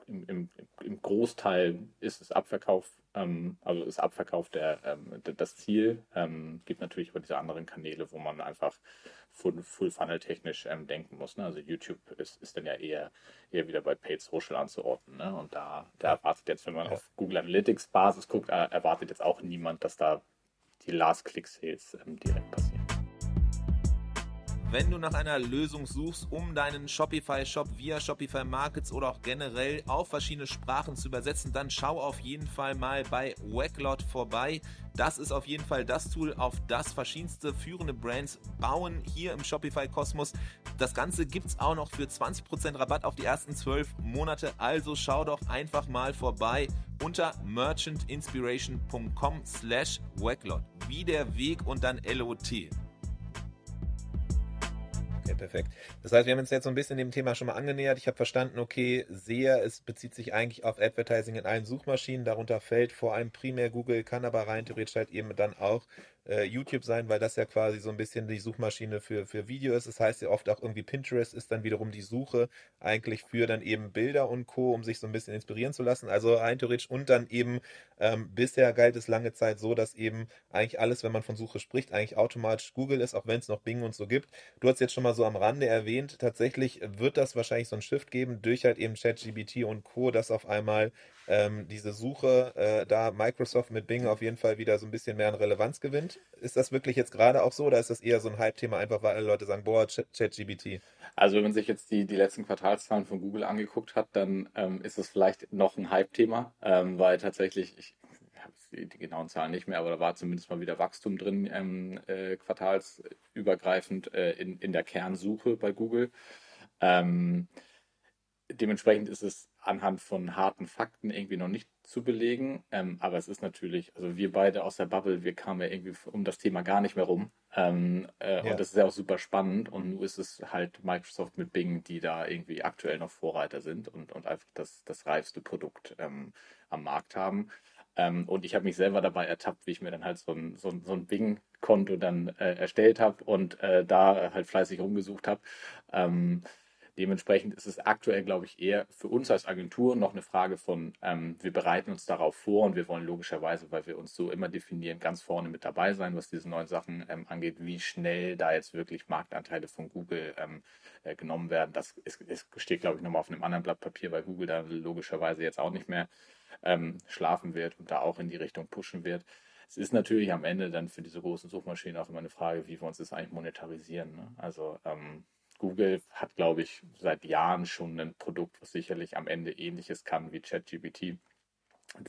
im, im, im, Großteil ist es Abverkauf, ähm, also ist Abverkauf der, ähm, das Ziel. Ähm, gibt natürlich über diese anderen Kanäle, wo man einfach Full, Full Funnel technisch ähm, denken muss. Ne? Also YouTube ist, ist dann ja eher, eher wieder bei Paid Social anzuordnen. Ne? Und da, da erwartet jetzt, wenn man ja. auf Google Analytics Basis guckt, äh, erwartet jetzt auch niemand, dass da die Last-Click-Sales ähm, direkt passieren. Wenn du nach einer Lösung suchst, um deinen Shopify-Shop via Shopify Markets oder auch generell auf verschiedene Sprachen zu übersetzen, dann schau auf jeden Fall mal bei Wacklot vorbei. Das ist auf jeden Fall das Tool, auf das verschiedenste führende Brands bauen hier im Shopify-Kosmos. Das Ganze gibt es auch noch für 20% Rabatt auf die ersten 12 Monate. Also schau doch einfach mal vorbei unter merchantinspiration.com slash Wacklot. Wie der Weg und dann LOT. Okay, perfekt. Das heißt, wir haben uns jetzt so ein bisschen dem Thema schon mal angenähert. Ich habe verstanden, okay, SEA, es bezieht sich eigentlich auf Advertising in allen Suchmaschinen. Darunter fällt vor allem primär Google, kann aber rein theoretisch halt eben dann auch äh, YouTube sein, weil das ja quasi so ein bisschen die Suchmaschine für, für Video ist. Das heißt ja oft auch irgendwie Pinterest ist dann wiederum die Suche eigentlich für dann eben Bilder und Co., um sich so ein bisschen inspirieren zu lassen. Also rein theoretisch und dann eben ähm, bisher galt es lange Zeit so, dass eben eigentlich alles, wenn man von Suche spricht, eigentlich automatisch Google ist, auch wenn es noch Bing und so gibt. Du hast jetzt schon mal so am Rande erwähnt, tatsächlich wird das wahrscheinlich so ein Shift geben durch halt eben ChatGBT und Co., dass auf einmal ähm, diese Suche äh, da Microsoft mit Bing auf jeden Fall wieder so ein bisschen mehr an Relevanz gewinnt. Ist das wirklich jetzt gerade auch so oder ist das eher so ein Hype-Thema, einfach weil alle Leute sagen, boah, ChatGBT? Also wenn man sich jetzt die, die letzten Quartalszahlen von Google angeguckt hat, dann ähm, ist es vielleicht noch ein Hype-Thema, ähm, weil tatsächlich, ich habe die, die, genauen Zahlen nicht mehr, aber da war zumindest mal wieder Wachstum drin, ähm, äh, quartalsübergreifend äh, in, in der Kernsuche bei Google. Ähm, dementsprechend ist es anhand von harten Fakten irgendwie noch nicht zu belegen. Ähm, aber es ist natürlich, also wir beide aus der Bubble, wir kamen ja irgendwie um das Thema gar nicht mehr rum. Ähm, äh, ja. Und das ist ja auch super spannend. Und nun ist es halt Microsoft mit Bing, die da irgendwie aktuell noch Vorreiter sind und, und einfach das, das reifste Produkt ähm, am Markt haben. Ähm, und ich habe mich selber dabei ertappt, wie ich mir dann halt so ein, so ein, so ein Bing-Konto dann äh, erstellt habe und äh, da halt fleißig rumgesucht habe. Dementsprechend ist es aktuell, glaube ich, eher für uns als Agentur noch eine Frage von, ähm, wir bereiten uns darauf vor und wir wollen logischerweise, weil wir uns so immer definieren, ganz vorne mit dabei sein, was diese neuen Sachen ähm, angeht, wie schnell da jetzt wirklich Marktanteile von Google ähm, äh, genommen werden. Das ist, ist, steht, glaube ich, nochmal auf einem anderen Blatt Papier, weil Google da logischerweise jetzt auch nicht mehr ähm, schlafen wird und da auch in die Richtung pushen wird. Es ist natürlich am Ende dann für diese großen Suchmaschinen auch immer eine Frage, wie wir uns das eigentlich monetarisieren. Ne? Also ähm, Google hat, glaube ich, seit Jahren schon ein Produkt, was sicherlich am Ende ähnliches kann wie ChatGPT.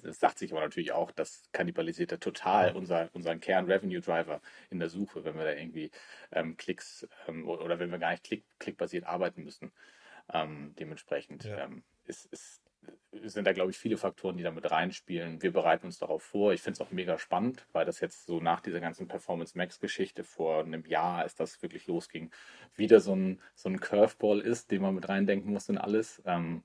Das sagt sich aber natürlich auch, das kannibalisiert ja total unser, unseren Kern-Revenue-Driver in der Suche, wenn wir da irgendwie ähm, Klicks ähm, oder wenn wir gar nicht klick, klickbasiert arbeiten müssen. Ähm, dementsprechend ja. Ähm, ist, ist sind da, glaube ich, viele Faktoren, die damit reinspielen. Wir bereiten uns darauf vor. Ich finde es auch mega spannend, weil das jetzt so nach dieser ganzen Performance Max-Geschichte vor einem Jahr, als das wirklich losging, wieder so ein, so ein Curveball ist, den man mit reindenken muss in alles. Ähm,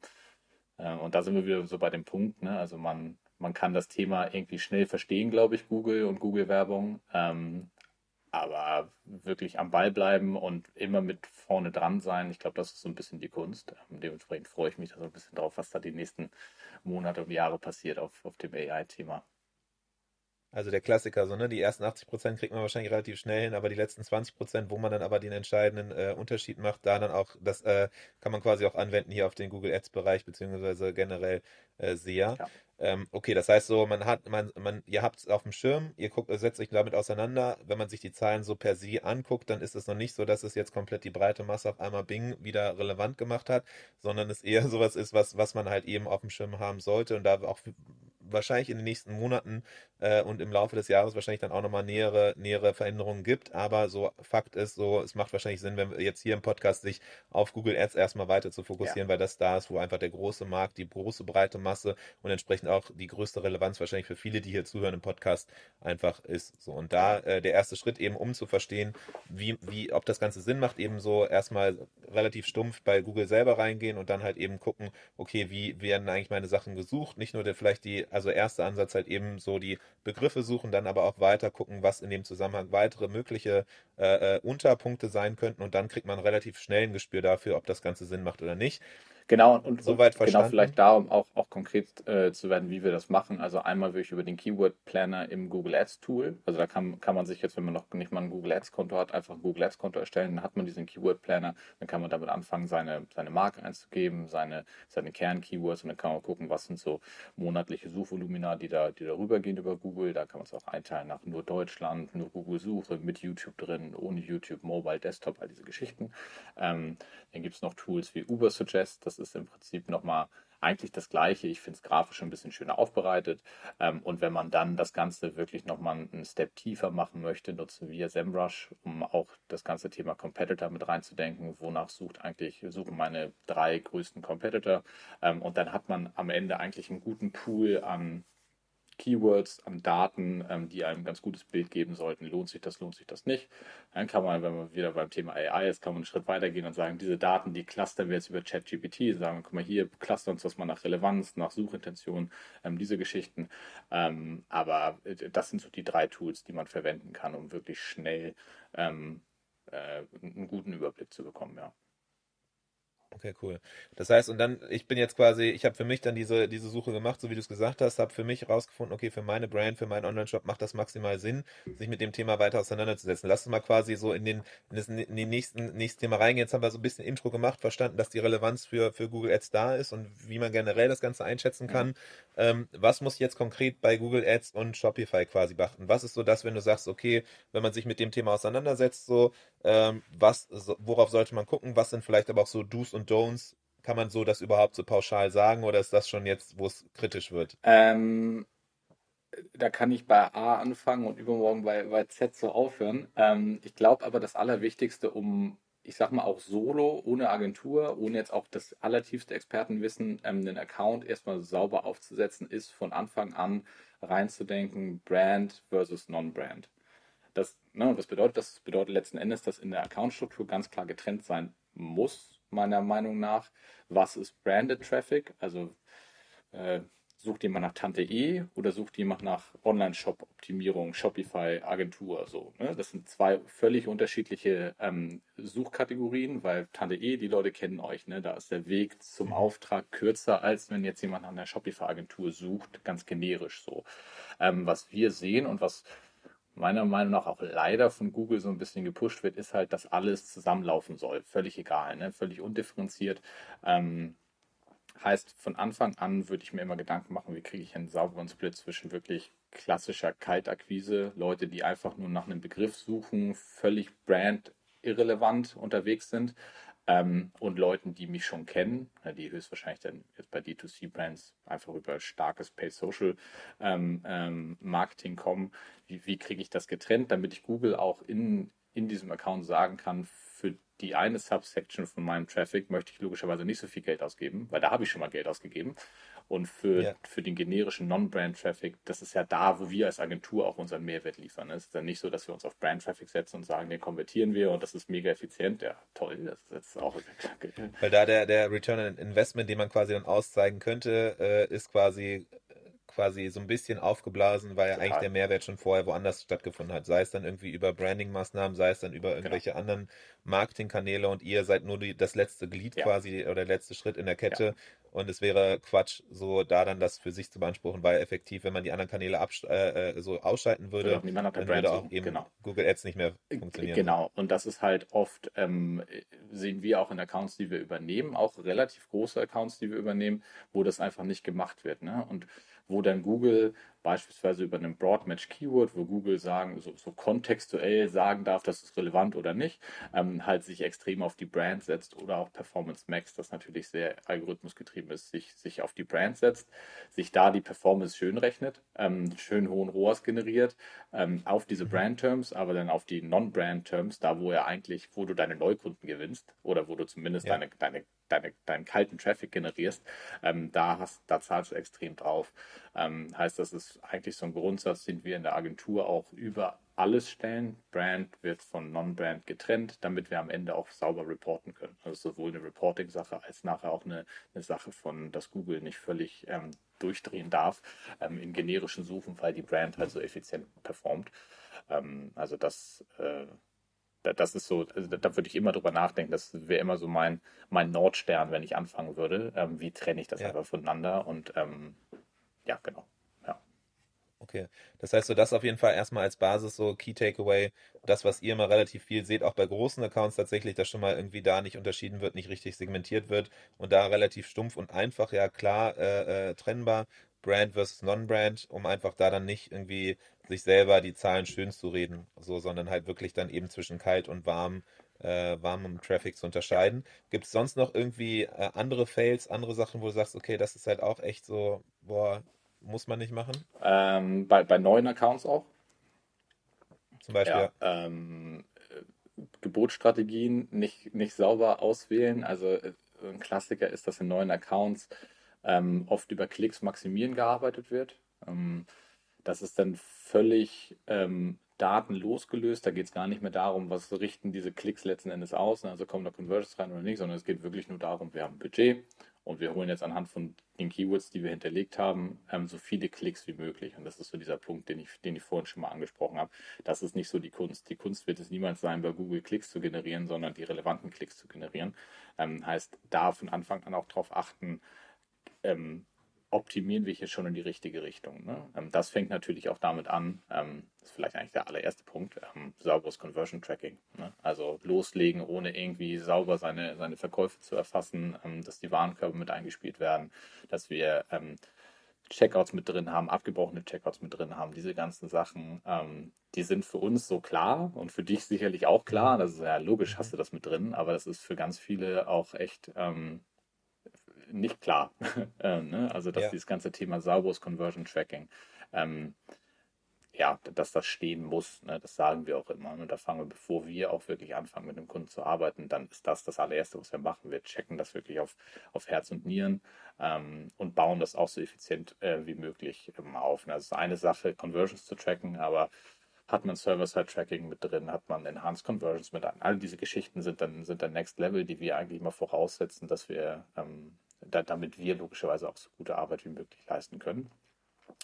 äh, und da sind wir wieder so bei dem Punkt. Ne? Also man, man kann das Thema irgendwie schnell verstehen, glaube ich, Google und Google-Werbung. Ähm, aber wirklich am Ball bleiben und immer mit vorne dran sein, ich glaube, das ist so ein bisschen die Kunst. Ähm, dementsprechend freue ich mich da so ein bisschen drauf, was da die nächsten Monate und Jahre passiert auf, auf dem AI-Thema. Also der Klassiker, so, ne? Die ersten 80 Prozent kriegt man wahrscheinlich relativ schnell hin, aber die letzten 20 Prozent, wo man dann aber den entscheidenden äh, Unterschied macht, da dann auch, das äh, kann man quasi auch anwenden hier auf den Google Ads-Bereich, beziehungsweise generell äh, SEA. Ja. Ähm, okay, das heißt so, man hat, man, man, ihr habt es auf dem Schirm, ihr guckt, setzt euch damit auseinander. Wenn man sich die Zahlen so per se anguckt, dann ist es noch nicht so, dass es jetzt komplett die breite Masse auf einmal Bing wieder relevant gemacht hat, sondern es eher sowas ist, was, was man halt eben auf dem Schirm haben sollte und da auch wahrscheinlich in den nächsten Monaten äh, und im Laufe des Jahres wahrscheinlich dann auch nochmal nähere, nähere Veränderungen gibt. Aber so Fakt ist so, es macht wahrscheinlich Sinn, wenn wir jetzt hier im Podcast sich auf Google Ads erstmal weiter zu fokussieren, ja. weil das da ist, wo einfach der große Markt, die große breite Masse und entsprechend auch die größte Relevanz wahrscheinlich für viele, die hier zuhören im Podcast, einfach ist. So und da äh, der erste Schritt eben, um zu verstehen, wie, wie, ob das Ganze Sinn macht, eben so erstmal relativ stumpf bei Google selber reingehen und dann halt eben gucken, okay, wie werden eigentlich meine Sachen gesucht? Nicht nur der, vielleicht die, also erster Ansatz halt eben so die Begriffe suchen, dann aber auch weiter gucken, was in dem Zusammenhang weitere mögliche äh, äh Unterpunkte sein könnten und dann kriegt man relativ schnell ein Gespür dafür, ob das Ganze Sinn macht oder nicht. Genau, und, Soweit und genau vielleicht darum auch, auch konkret äh, zu werden, wie wir das machen. Also einmal wirklich über den Keyword Planner im Google Ads Tool. Also da kann, kann man sich jetzt, wenn man noch nicht mal ein Google Ads Konto hat, einfach ein Google Ads Konto erstellen. Dann hat man diesen Keyword Planner. Dann kann man damit anfangen, seine, seine Marke einzugeben, seine, seine Kern-Keywords und dann kann man gucken, was sind so monatliche Suchvolumina, die da, die darüber gehen über Google. Da kann man es auch einteilen nach nur Deutschland, nur Google Suche, mit YouTube drin, ohne YouTube, Mobile, Desktop, all diese Geschichten. Ähm, dann gibt es noch Tools wie Uber Suggest. Das ist im Prinzip nochmal eigentlich das Gleiche. Ich finde es grafisch ein bisschen schöner aufbereitet. Ähm, und wenn man dann das Ganze wirklich nochmal einen Step tiefer machen möchte, nutzen wir SEMrush, um auch das ganze Thema Competitor mit reinzudenken. Wonach sucht eigentlich, suchen meine drei größten Competitor. Ähm, und dann hat man am Ende eigentlich einen guten Pool an Keywords, an Daten, ähm, die einem ein ganz gutes Bild geben sollten. Lohnt sich das, lohnt sich das nicht? Dann kann man, wenn man wieder beim Thema AI ist, kann man einen Schritt weitergehen und sagen, diese Daten, die clustern wir jetzt über ChatGPT, sagen, guck mal hier, clustern uns das mal nach Relevanz, nach Suchintention, ähm, diese Geschichten. Ähm, aber äh, das sind so die drei Tools, die man verwenden kann, um wirklich schnell ähm, äh, einen guten Überblick zu bekommen, ja. Okay, cool. Das heißt, und dann, ich bin jetzt quasi, ich habe für mich dann diese, diese Suche gemacht, so wie du es gesagt hast, habe für mich rausgefunden, okay, für meine Brand, für meinen Online-Shop macht das maximal Sinn, sich mit dem Thema weiter auseinanderzusetzen. Lass uns mal quasi so in den, in das in den nächsten, nächsten Thema reingehen. Jetzt haben wir so ein bisschen Intro gemacht, verstanden, dass die Relevanz für, für Google Ads da ist und wie man generell das Ganze einschätzen kann. Mhm. Ähm, was muss jetzt konkret bei Google Ads und Shopify quasi beachten? Was ist so das, wenn du sagst, okay, wenn man sich mit dem Thema auseinandersetzt, so, ähm, was, so, worauf sollte man gucken? Was sind vielleicht aber auch so Do's und Don'ts? Kann man so das überhaupt so pauschal sagen oder ist das schon jetzt, wo es kritisch wird? Ähm, da kann ich bei A anfangen und übermorgen bei, bei Z so aufhören. Ähm, ich glaube aber, das Allerwichtigste, um, ich sag mal, auch solo, ohne Agentur, ohne jetzt auch das allertiefste Expertenwissen, ähm, einen Account erstmal sauber aufzusetzen, ist von Anfang an reinzudenken, Brand versus Non-Brand. Das, ne, was bedeutet das? Das bedeutet letzten Endes, dass in der Accountstruktur ganz klar getrennt sein muss, meiner Meinung nach. Was ist Branded Traffic? Also äh, sucht jemand nach Tante E oder sucht jemand nach Online-Shop-Optimierung, Shopify, Agentur, so. Ne? Das sind zwei völlig unterschiedliche ähm, Suchkategorien, weil Tante E, die Leute kennen euch, ne? Da ist der Weg zum mhm. Auftrag kürzer, als wenn jetzt jemand nach einer Shopify-Agentur sucht, ganz generisch so. Ähm, was wir sehen und was meiner Meinung nach auch leider von Google so ein bisschen gepusht wird, ist halt, dass alles zusammenlaufen soll. Völlig egal, ne? völlig undifferenziert. Ähm, heißt, von Anfang an würde ich mir immer Gedanken machen, wie kriege ich einen sauberen Split zwischen wirklich klassischer Kaltakquise, Leute, die einfach nur nach einem Begriff suchen, völlig brand irrelevant unterwegs sind, ähm, und Leuten, die mich schon kennen, die höchstwahrscheinlich dann jetzt bei D2C-Brands einfach über starkes Pay Social ähm, ähm, Marketing kommen. Wie, wie kriege ich das getrennt, damit ich Google auch in, in diesem Account sagen kann, für die eine Subsection von meinem Traffic möchte ich logischerweise nicht so viel Geld ausgeben, weil da habe ich schon mal Geld ausgegeben. Und für, ja. für den generischen Non-Brand-Traffic, das ist ja da, wo wir als Agentur auch unseren Mehrwert liefern. Es ist dann nicht so, dass wir uns auf Brand-Traffic setzen und sagen, den konvertieren wir und das ist mega effizient. Ja, toll, das ist auch. Weil da der, der Return on Investment, den man quasi dann auszeigen könnte, äh, ist quasi quasi so ein bisschen aufgeblasen, weil ja eigentlich der Mehrwert schon vorher woanders stattgefunden hat. Sei es dann irgendwie über Branding-Maßnahmen, sei es dann über genau. irgendwelche genau. anderen Marketingkanäle und ihr seid nur die, das letzte Glied ja. quasi oder der letzte Schritt in der Kette. Ja. Und es wäre Quatsch, so da dann das für sich zu beanspruchen, weil effektiv, wenn man die anderen Kanäle äh, äh, so ausschalten würde, dann würde auch eben genau. Google Ads nicht mehr funktionieren. Genau, und das ist halt oft, ähm, sehen wir auch in Accounts, die wir übernehmen, auch relativ große Accounts, die wir übernehmen, wo das einfach nicht gemacht wird. Ne? Und wo dann Google beispielsweise über einen Broadmatch Keyword, wo Google sagen, so, so, kontextuell sagen darf, das ist relevant oder nicht, ähm, halt sich extrem auf die Brand setzt oder auch Performance Max, das natürlich sehr algorithmusgetrieben ist, sich, sich auf die Brand setzt, sich da die Performance schön rechnet, ähm, schön hohen ROAS generiert, ähm, auf diese Brand Terms, aber dann auf die Non-Brand Terms, da wo er eigentlich, wo du deine Neukunden gewinnst oder wo du zumindest ja. deine, deine deine, deinen kalten Traffic generierst, ähm, da, hast, da zahlst du extrem drauf. Ähm, heißt, das ist eigentlich so ein Grundsatz, den wir in der Agentur auch über alles stellen. Brand wird von Non-Brand getrennt, damit wir am Ende auch sauber reporten können. Also sowohl eine Reporting-Sache als nachher auch eine, eine Sache von, dass Google nicht völlig ähm, durchdrehen darf ähm, in generischen Suchen, weil die Brand halt so effizient performt. Ähm, also das äh, das ist so, also da würde ich immer drüber nachdenken. Das wäre immer so mein, mein Nordstern, wenn ich anfangen würde. Ähm, wie trenne ich das ja. einfach voneinander? Und ähm, ja, genau. Ja. Okay. Das heißt so, das auf jeden Fall erstmal als Basis so Key Takeaway. Das, was ihr immer relativ viel seht, auch bei großen Accounts tatsächlich, dass schon mal irgendwie da nicht unterschieden wird, nicht richtig segmentiert wird und da relativ stumpf und einfach, ja klar, äh, äh, trennbar. Brand versus Non-Brand, um einfach da dann nicht irgendwie sich selber die Zahlen schön zu reden, so, sondern halt wirklich dann eben zwischen kalt und warm, äh, warmem Traffic zu unterscheiden. Gibt es sonst noch irgendwie äh, andere Fails, andere Sachen, wo du sagst, okay, das ist halt auch echt so, boah, muss man nicht machen? Ähm, bei, bei neuen Accounts auch. Zum Beispiel. Ja, ähm, Gebotsstrategien nicht, nicht sauber auswählen. Also äh, ein Klassiker ist, dass in neuen Accounts ähm, oft über Klicks maximieren gearbeitet wird. Ähm, das ist dann völlig ähm, datenlos gelöst. Da geht es gar nicht mehr darum, was richten diese Klicks letzten Endes aus, ne? also kommen da Conversions rein oder nicht, sondern es geht wirklich nur darum, wir haben ein Budget und wir holen jetzt anhand von den Keywords, die wir hinterlegt haben, ähm, so viele Klicks wie möglich. Und das ist so dieser Punkt, den ich, den ich vorhin schon mal angesprochen habe. Das ist nicht so die Kunst. Die Kunst wird es niemals sein, bei Google Klicks zu generieren, sondern die relevanten Klicks zu generieren. Ähm, heißt, da von Anfang an auch darauf achten, ähm, optimieren wir hier schon in die richtige Richtung. Ne? Ähm, das fängt natürlich auch damit an, ähm, das ist vielleicht eigentlich der allererste Punkt, ähm, sauberes Conversion Tracking. Ne? Also loslegen, ohne irgendwie sauber seine, seine Verkäufe zu erfassen, ähm, dass die Warenkörbe mit eingespielt werden, dass wir ähm, Checkouts mit drin haben, abgebrochene Checkouts mit drin haben, diese ganzen Sachen, ähm, die sind für uns so klar und für dich sicherlich auch klar. Das ist ja logisch, hast du das mit drin, aber das ist für ganz viele auch echt nicht klar. äh, ne? Also, dass ja. dieses ganze Thema sauberes Conversion Tracking, ähm, ja, dass das stehen muss. Ne? Das sagen wir auch immer. Und ne? da fangen wir, bevor wir auch wirklich anfangen, mit dem Kunden zu arbeiten, dann ist das das allererste, was wir machen. Wir checken das wirklich auf, auf Herz und Nieren ähm, und bauen das auch so effizient äh, wie möglich ähm, auf. Und das ist eine Sache, Conversions zu tracken, aber hat man Server-Side-Tracking mit drin, hat man Enhanced Conversions mit drin. All diese Geschichten sind dann, sind dann Next Level, die wir eigentlich mal voraussetzen, dass wir ähm, da, damit wir logischerweise auch so gute Arbeit wie möglich leisten können.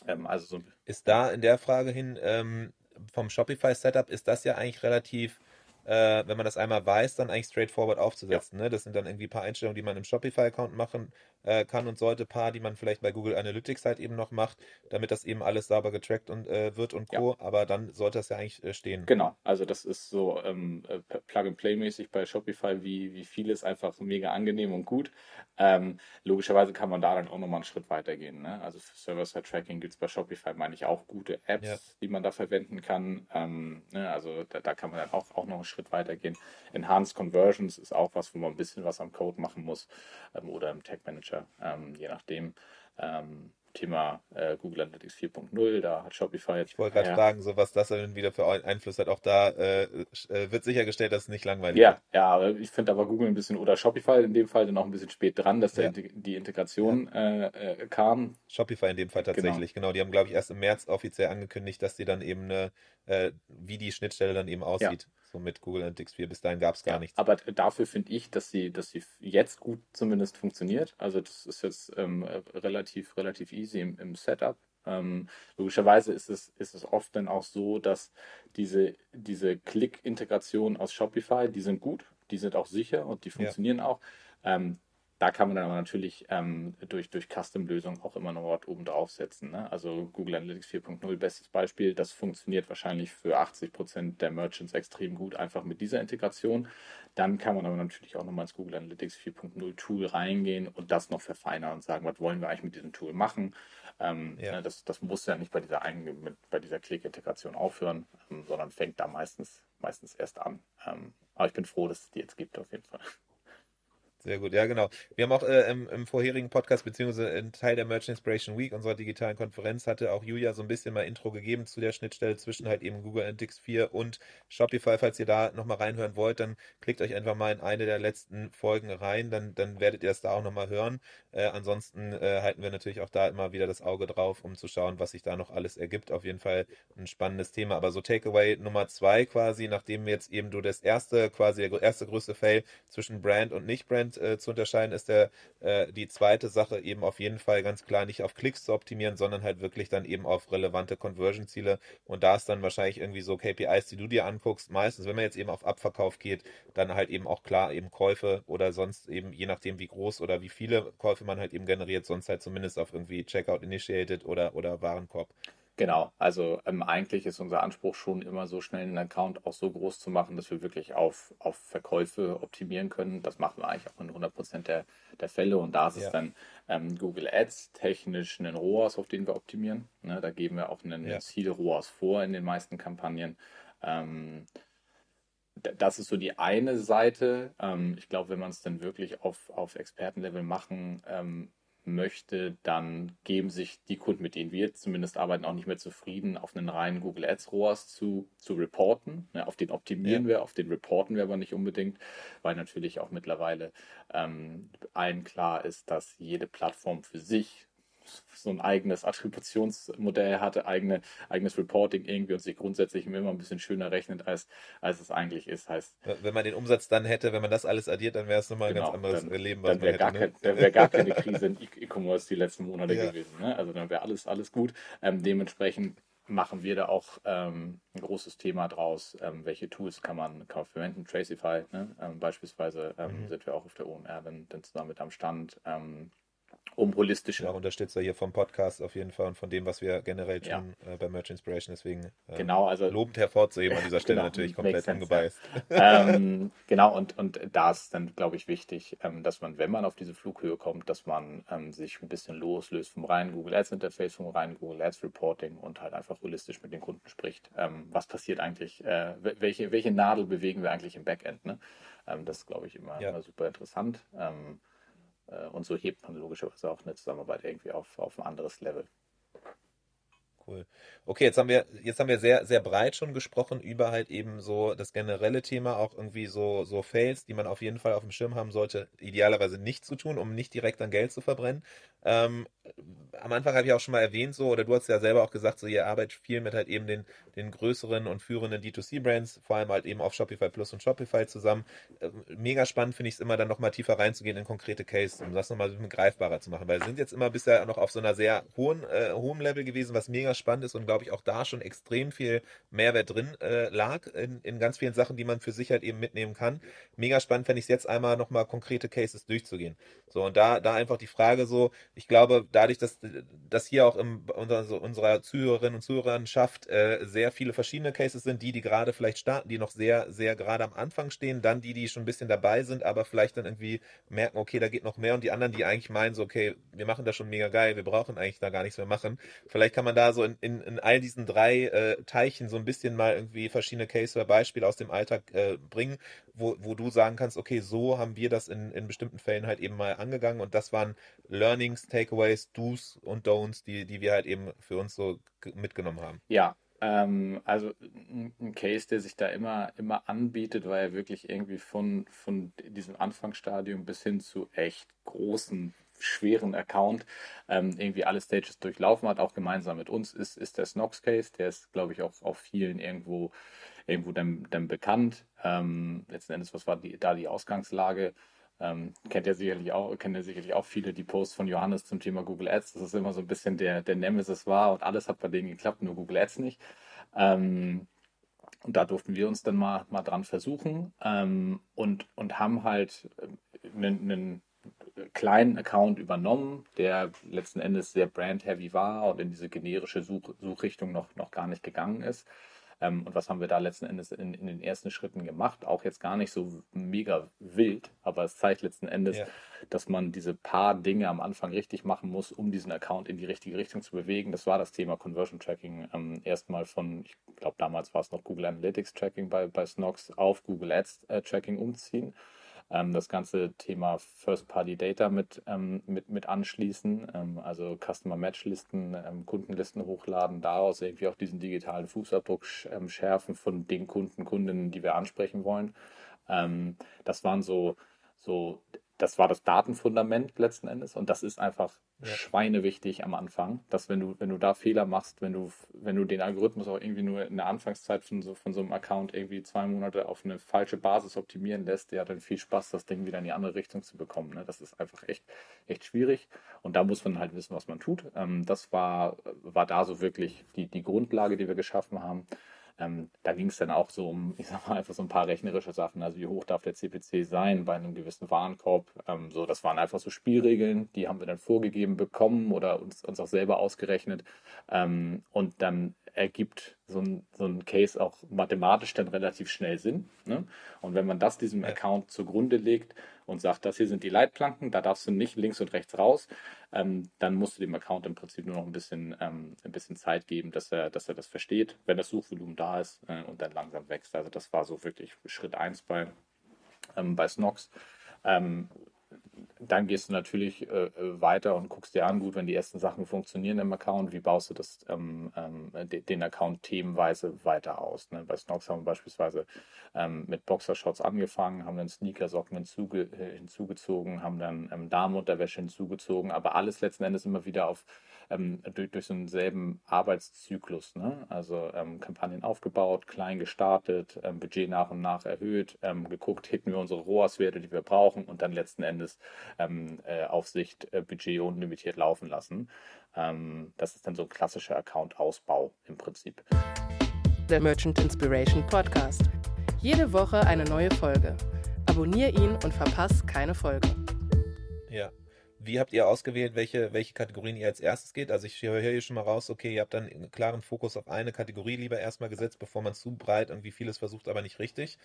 Ähm, also so ist da in der Frage hin ähm, vom Shopify-Setup, ist das ja eigentlich relativ äh, wenn man das einmal weiß, dann eigentlich straightforward aufzusetzen. Ja. Ne? Das sind dann irgendwie ein paar Einstellungen, die man im Shopify-Account machen äh, kann und sollte, paar, die man vielleicht bei Google Analytics halt eben noch macht, damit das eben alles sauber getrackt und, äh, wird und Co. Ja. Aber dann sollte das ja eigentlich äh, stehen. Genau, also das ist so ähm, äh, Plug-and-Play-mäßig bei Shopify, wie, wie vieles einfach mega angenehm und gut. Ähm, logischerweise kann man da dann auch nochmal einen Schritt weiter gehen. Ne? Also für Server-Side-Tracking gibt es bei Shopify, meine ich, auch gute Apps, ja. die man da verwenden kann. Ähm, ne? Also da, da, kann man dann auch, auch noch einen Schritt weiter gehen. Enhanced Conversions ist auch was, wo man ein bisschen was am Code machen muss ähm, oder im Tag Manager, ähm, je nachdem. Ähm, Thema äh, Google Analytics 4.0, da hat Shopify jetzt. Ich wollte gerade ja. fragen, so was das dann wieder für Einfluss hat. Auch da äh, äh, wird sichergestellt, dass es nicht langweilig ja, wird. Ja, ich finde aber Google ein bisschen oder Shopify in dem Fall dann auch ein bisschen spät dran, dass ja. die Integration ja. äh, äh, kam. Shopify in dem Fall genau. tatsächlich, genau. genau. Die haben, glaube ich, erst im März offiziell angekündigt, dass die dann eben eine, äh, wie die Schnittstelle dann eben aussieht so mit Google Analytics 4. Bis dahin gab es gar ja, nichts. Aber dafür finde ich, dass sie, dass sie jetzt gut zumindest funktioniert. Also das ist jetzt ähm, relativ, relativ easy im, im Setup. Ähm, logischerweise ist es, ist es oft dann auch so, dass diese, diese Click-Integration aus Shopify, die sind gut, die sind auch sicher und die funktionieren ja. auch. Ähm, da kann man dann aber natürlich ähm, durch, durch Custom-Lösungen auch immer noch was oben draufsetzen. Ne? Also Google Analytics 4.0, bestes Beispiel, das funktioniert wahrscheinlich für 80 Prozent der Merchants extrem gut, einfach mit dieser Integration. Dann kann man aber natürlich auch nochmal ins Google Analytics 4.0 Tool reingehen und das noch verfeinern und sagen, was wollen wir eigentlich mit diesem Tool machen. Ähm, ja. Ne, das, das muss ja nicht bei dieser, bei dieser Click-Integration aufhören, ähm, sondern fängt da meistens, meistens erst an. Ähm, aber ich bin froh, dass es die jetzt gibt auf jeden Fall. Sehr gut, ja genau. Wir haben auch äh, im, im, vorherigen Podcast, beziehungsweise ein Teil der Merchant Inspiration Week, unserer digitalen Konferenz, hatte auch Julia so ein bisschen mal Intro gegeben zu der Schnittstelle zwischen halt eben Google Analytics 4 und Shopify. Falls ihr da nochmal reinhören wollt, dann klickt euch einfach mal in eine der letzten Folgen rein, dann, dann werdet ihr das da auch nochmal hören. Äh, ansonsten äh, halten wir natürlich auch da immer wieder das Auge drauf, um zu schauen, was sich da noch alles ergibt. Auf jeden Fall ein spannendes Thema. Aber so Takeaway Nummer zwei quasi, nachdem jetzt eben du das erste, quasi der erste größte Fail zwischen Brand und Nicht-Brand äh, zu unterscheiden, ist der, äh, die zweite Sache eben auf jeden Fall ganz klar nicht auf Klicks zu optimieren, sondern halt wirklich dann eben auf relevante Conversion-Ziele. Und da ist dann wahrscheinlich irgendwie so KPIs, die du dir anguckst. Meistens, wenn man jetzt eben auf Abverkauf geht, dann halt eben auch klar eben Käufe oder sonst eben, je nachdem wie groß oder wie viele Käufe man halt eben generiert, sonst halt zumindest auf irgendwie Checkout Initiated oder, oder Warenkorb. Genau, also ähm, eigentlich ist unser Anspruch schon immer so schnell einen Account auch so groß zu machen, dass wir wirklich auf, auf Verkäufe optimieren können. Das machen wir eigentlich auch in 100% der, der Fälle und da ist ja. es dann ähm, Google Ads technisch einen ROAS, auf den wir optimieren. Ne, da geben wir auch einen ja. Ziel ROAS vor in den meisten Kampagnen. Ähm, das ist so die eine Seite. Ähm, ich glaube, wenn man es dann wirklich auf, auf Expertenlevel machen ähm, möchte, dann geben sich die Kunden, mit denen wir zumindest arbeiten, auch nicht mehr zufrieden, auf einen reinen Google Ads ROAS zu, zu reporten. Ja, auf den optimieren ja. wir, auf den reporten wir aber nicht unbedingt, weil natürlich auch mittlerweile ähm, allen klar ist, dass jede Plattform für sich so ein eigenes Attributionsmodell hatte, eigene, eigenes Reporting irgendwie und sich grundsätzlich immer ein bisschen schöner rechnet, als, als es eigentlich ist. Heißt, wenn man den Umsatz dann hätte, wenn man das alles addiert, dann wäre es nochmal genau, ein ganz anderes dann, Leben, was dann man hätte. Gar ne? kein, wäre gar keine Krise in E-Commerce die letzten Monate ja. gewesen. Ne? Also dann wäre alles, alles gut. Ähm, dementsprechend machen wir da auch ähm, ein großes Thema draus. Ähm, welche Tools kann man, kann man verwenden? Tracify ne? ähm, beispielsweise ähm, mhm. sind wir auch auf der OMR dann, dann zusammen mit am Stand. Ähm, um holistisch. Ja, Unterstützer hier vom Podcast auf jeden Fall und von dem, was wir generell tun ja. äh, bei Merch Inspiration. Deswegen äh, genau, also, lobend hervorzuheben an dieser Stelle genau, natürlich komplett angebeißt. Ja. ähm, genau, und, und da ist dann, glaube ich, wichtig, ähm, dass man, wenn man auf diese Flughöhe kommt, dass man ähm, sich ein bisschen loslöst vom reinen Google Ads Interface, vom reinen Google Ads Reporting und halt einfach holistisch mit den Kunden spricht. Ähm, was passiert eigentlich? Äh, welche, welche Nadel bewegen wir eigentlich im Backend? Ne? Ähm, das ist, glaube ich, immer, immer super interessant. Äh, und so hebt man logischerweise auch eine Zusammenarbeit irgendwie auf, auf ein anderes Level. Cool. Okay, jetzt haben wir, jetzt haben wir sehr, sehr breit schon gesprochen über halt eben so das generelle Thema, auch irgendwie so, so Fails, die man auf jeden Fall auf dem Schirm haben sollte, idealerweise nicht zu tun, um nicht direkt an Geld zu verbrennen. Ähm, am Anfang habe ich auch schon mal erwähnt, so, oder du hast ja selber auch gesagt, so, ihr arbeitet viel mit halt eben den, den größeren und führenden D2C-Brands, vor allem halt eben auf Shopify Plus und Shopify zusammen. Äh, mega spannend finde ich es immer, dann nochmal tiefer reinzugehen in konkrete Cases, um das nochmal ein bisschen greifbarer zu machen, weil wir sind jetzt immer bisher noch auf so einer sehr hohen, äh, hohen Level gewesen, was mega spannend ist und glaube ich auch da schon extrem viel Mehrwert drin äh, lag in, in ganz vielen Sachen, die man für sich halt eben mitnehmen kann. Mega spannend fände ich es jetzt einmal nochmal konkrete Cases durchzugehen. So, und da, da einfach die Frage so, ich glaube, dadurch, dass, dass hier auch in unserer, unserer Zuhörerinnen und Zuhörerschaft äh, sehr viele verschiedene Cases sind, die, die gerade vielleicht starten, die noch sehr, sehr gerade am Anfang stehen, dann die, die schon ein bisschen dabei sind, aber vielleicht dann irgendwie merken, okay, da geht noch mehr und die anderen, die eigentlich meinen, so, okay, wir machen das schon mega geil, wir brauchen eigentlich da gar nichts mehr machen. Vielleicht kann man da so in, in, in all diesen drei äh, Teilchen so ein bisschen mal irgendwie verschiedene Cases oder Beispiele aus dem Alltag äh, bringen, wo, wo du sagen kannst, okay, so haben wir das in, in bestimmten Fällen halt eben mal angegangen und das waren Learnings, Takeaways, Do's und Don'ts, die, die wir halt eben für uns so mitgenommen haben. Ja, ähm, also ein Case, der sich da immer, immer anbietet, weil er wirklich irgendwie von, von diesem Anfangsstadium bis hin zu echt großen schweren Account ähm, irgendwie alle Stages durchlaufen hat, auch gemeinsam mit uns, ist, ist der Snox Case. Der ist, glaube ich, auch auf vielen irgendwo, irgendwo dann, dann bekannt. Ähm, letzten Endes, was war die, da die Ausgangslage? Ähm, kennt ihr sicherlich auch, kennt ihr sicherlich auch viele die Posts von Johannes zum Thema Google Ads, dass es immer so ein bisschen der, der Nemesis war und alles hat bei denen geklappt, nur Google Ads nicht. Ähm, und da durften wir uns dann mal, mal dran versuchen ähm, und, und haben halt einen, äh, kleinen Account übernommen, der letzten Endes sehr brand-heavy war und in diese generische Such Suchrichtung noch, noch gar nicht gegangen ist. Ähm, und was haben wir da letzten Endes in, in, den ersten Schritten gemacht? Auch jetzt gar nicht so mega wild, aber es zeigt letzten Endes, ja. dass man diese paar Dinge am Anfang richtig machen muss, um diesen Account in die richtige Richtung zu bewegen. Das war das Thema Conversion Tracking ähm, erstmal von, ich glaube damals war es noch Google Analytics Tracking bei, bei Snox auf Google Ads äh, Tracking umziehen ähm, das ganze Thema First-Party-Data mit, ähm, mit, mit anschließen, ähm, also Customer-Match-Listen, ähm, Kundenlisten hochladen, daraus irgendwie auch diesen digitalen Fußabdruck ähm, schärfen von den Kunden, Kundinnen, die wir ansprechen wollen. Ähm, das waren so, so das war das Datenfundament letzten Endes und das ist einfach ja. schweinewichtig am Anfang, dass wenn du, wenn du da Fehler machst, wenn du, wenn du den Algorithmus auch irgendwie nur in der Anfangszeit von so, von so einem Account irgendwie zwei Monate auf eine falsche Basis optimieren lässt, ja, dann viel Spaß, das Ding wieder in die andere Richtung zu bekommen. Ne? Das ist einfach echt, echt schwierig und da muss man halt wissen, was man tut. Ähm, das war, war da so wirklich die, die Grundlage, die wir geschaffen haben. Ähm, da ging es dann auch so um, ich sag mal, einfach so ein paar rechnerische Sachen. Also wie hoch darf der CPC sein bei einem gewissen Warenkorb? Ähm, so, das waren einfach so Spielregeln, die haben wir dann vorgegeben bekommen oder uns, uns auch selber ausgerechnet. Ähm, und dann ergibt so ein, so ein Case auch mathematisch dann relativ schnell Sinn. Ne? Und wenn man das diesem Account zugrunde legt und sagt, das hier sind die Leitplanken, da darfst du nicht links und rechts raus, ähm, dann musst du dem Account im Prinzip nur noch ein bisschen, ähm, ein bisschen Zeit geben, dass er, dass er das versteht, wenn das Suchvolumen da ist äh, und dann langsam wächst. Also das war so wirklich Schritt 1 bei, ähm, bei Snox. Dann gehst du natürlich äh, weiter und guckst dir an, gut, wenn die ersten Sachen funktionieren im Account, wie baust du das, ähm, ähm, den Account themenweise weiter aus? Ne? Bei Snox haben wir beispielsweise ähm, mit Boxershorts angefangen, haben dann Sneakersocken hinzuge äh, hinzugezogen, haben dann ähm, Damenunterwäsche hinzugezogen, aber alles letzten Endes immer wieder auf ähm, durch, durch so einen selben Arbeitszyklus. Ne? Also ähm, Kampagnen aufgebaut, klein gestartet, ähm, Budget nach und nach erhöht, ähm, geguckt, hitten wir unsere ROAS-Werte, die wir brauchen und dann letzten Endes ähm, äh, auf Sicht äh, Budget unlimitiert laufen lassen. Ähm, das ist dann so ein klassischer Account-Ausbau im Prinzip. Der Merchant Inspiration Podcast. Jede Woche eine neue Folge. Abonnier ihn und verpass keine Folge. Ja. Wie habt ihr ausgewählt, welche, welche Kategorien ihr als erstes geht? Also ich höre hier schon mal raus, okay, ihr habt dann einen klaren Fokus auf eine Kategorie lieber erstmal gesetzt, bevor man zu breit irgendwie vieles versucht, aber nicht richtig.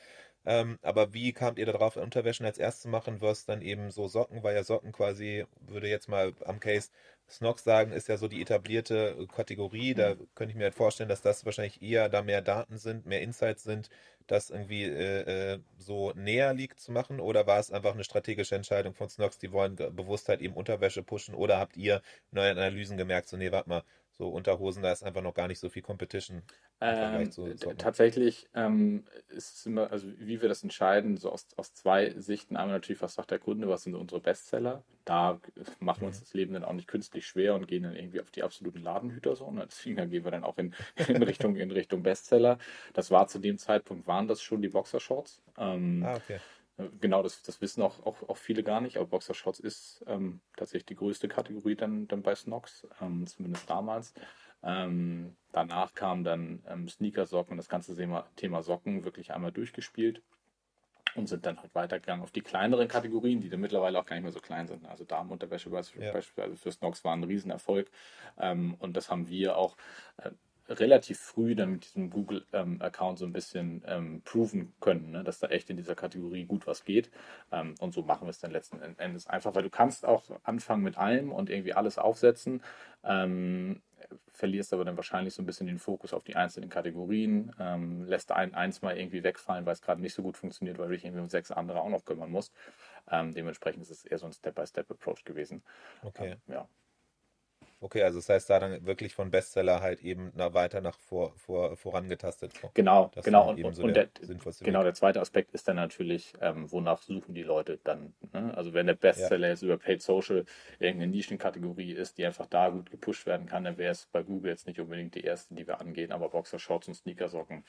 Ähm, aber wie kamt ihr darauf, Unterwäschen als erstes zu machen, versus dann eben so Socken, weil ja Socken quasi, würde jetzt mal am Case Snox sagen, ist ja so die etablierte Kategorie. Da mhm. könnte ich mir halt vorstellen, dass das wahrscheinlich eher da mehr Daten sind, mehr Insights sind, das irgendwie äh, äh, so näher liegt zu machen? Oder war es einfach eine strategische Entscheidung von Snox, die wollen bewusst halt eben Unterwäsche pushen? Oder habt ihr neue Analysen gemerkt, so, nee, warte mal, so Unterhosen, da ist einfach noch gar nicht so viel Competition. Ähm, zu, zu tatsächlich ähm, ist es immer, also wie wir das entscheiden, so aus, aus zwei Sichten. Einmal natürlich, was sagt der Kunde, was sind unsere Bestseller? Da machen wir uns mhm. das Leben dann auch nicht künstlich schwer und gehen dann irgendwie auf die absoluten Ladenhüter so. Ne? Deswegen gehen wir dann auch in, in, Richtung, in Richtung Bestseller. Das war zu dem Zeitpunkt, waren das schon die Boxershorts. Ähm, ah, okay. Genau, das, das wissen auch, auch, auch viele gar nicht, aber Boxershorts ist ähm, tatsächlich die größte Kategorie dann, dann bei Snox, ähm, zumindest damals. Ähm, danach kam dann ähm, Sneakersocken, das ganze Thema, Thema Socken wirklich einmal durchgespielt und sind dann halt weitergegangen auf die kleineren Kategorien, die dann mittlerweile auch gar nicht mehr so klein sind. Also Damenunterwäsche ja. beispielsweise für Snox war ein Riesenerfolg ähm, und das haben wir auch äh, relativ früh dann mit diesem Google-Account ähm, so ein bisschen ähm, proven können, ne? dass da echt in dieser Kategorie gut was geht. Ähm, und so machen wir es dann letzten Endes einfach, weil du kannst auch anfangen mit allem und irgendwie alles aufsetzen, ähm, verlierst aber dann wahrscheinlich so ein bisschen den Fokus auf die einzelnen Kategorien, ähm, lässt ein, eins mal irgendwie wegfallen, weil es gerade nicht so gut funktioniert, weil du dich irgendwie um sechs andere auch noch kümmern musst. Ähm, dementsprechend ist es eher so ein Step-by-Step-Approach gewesen. Okay. ja. Okay, also das heißt, da dann wirklich von Bestseller halt eben nach, weiter nach vor, vor, vorangetastet. Genau, das genau. Und, so und der, der genau, der zweite Aspekt ist dann natürlich, ähm, wonach suchen die Leute dann. Ne? Also wenn der Bestseller ja. jetzt über Paid Social irgendeine Nischenkategorie ist, die einfach da gut gepusht werden kann, dann wäre es bei Google jetzt nicht unbedingt die erste, die wir angehen, aber Boxer Shorts und Sneakersocken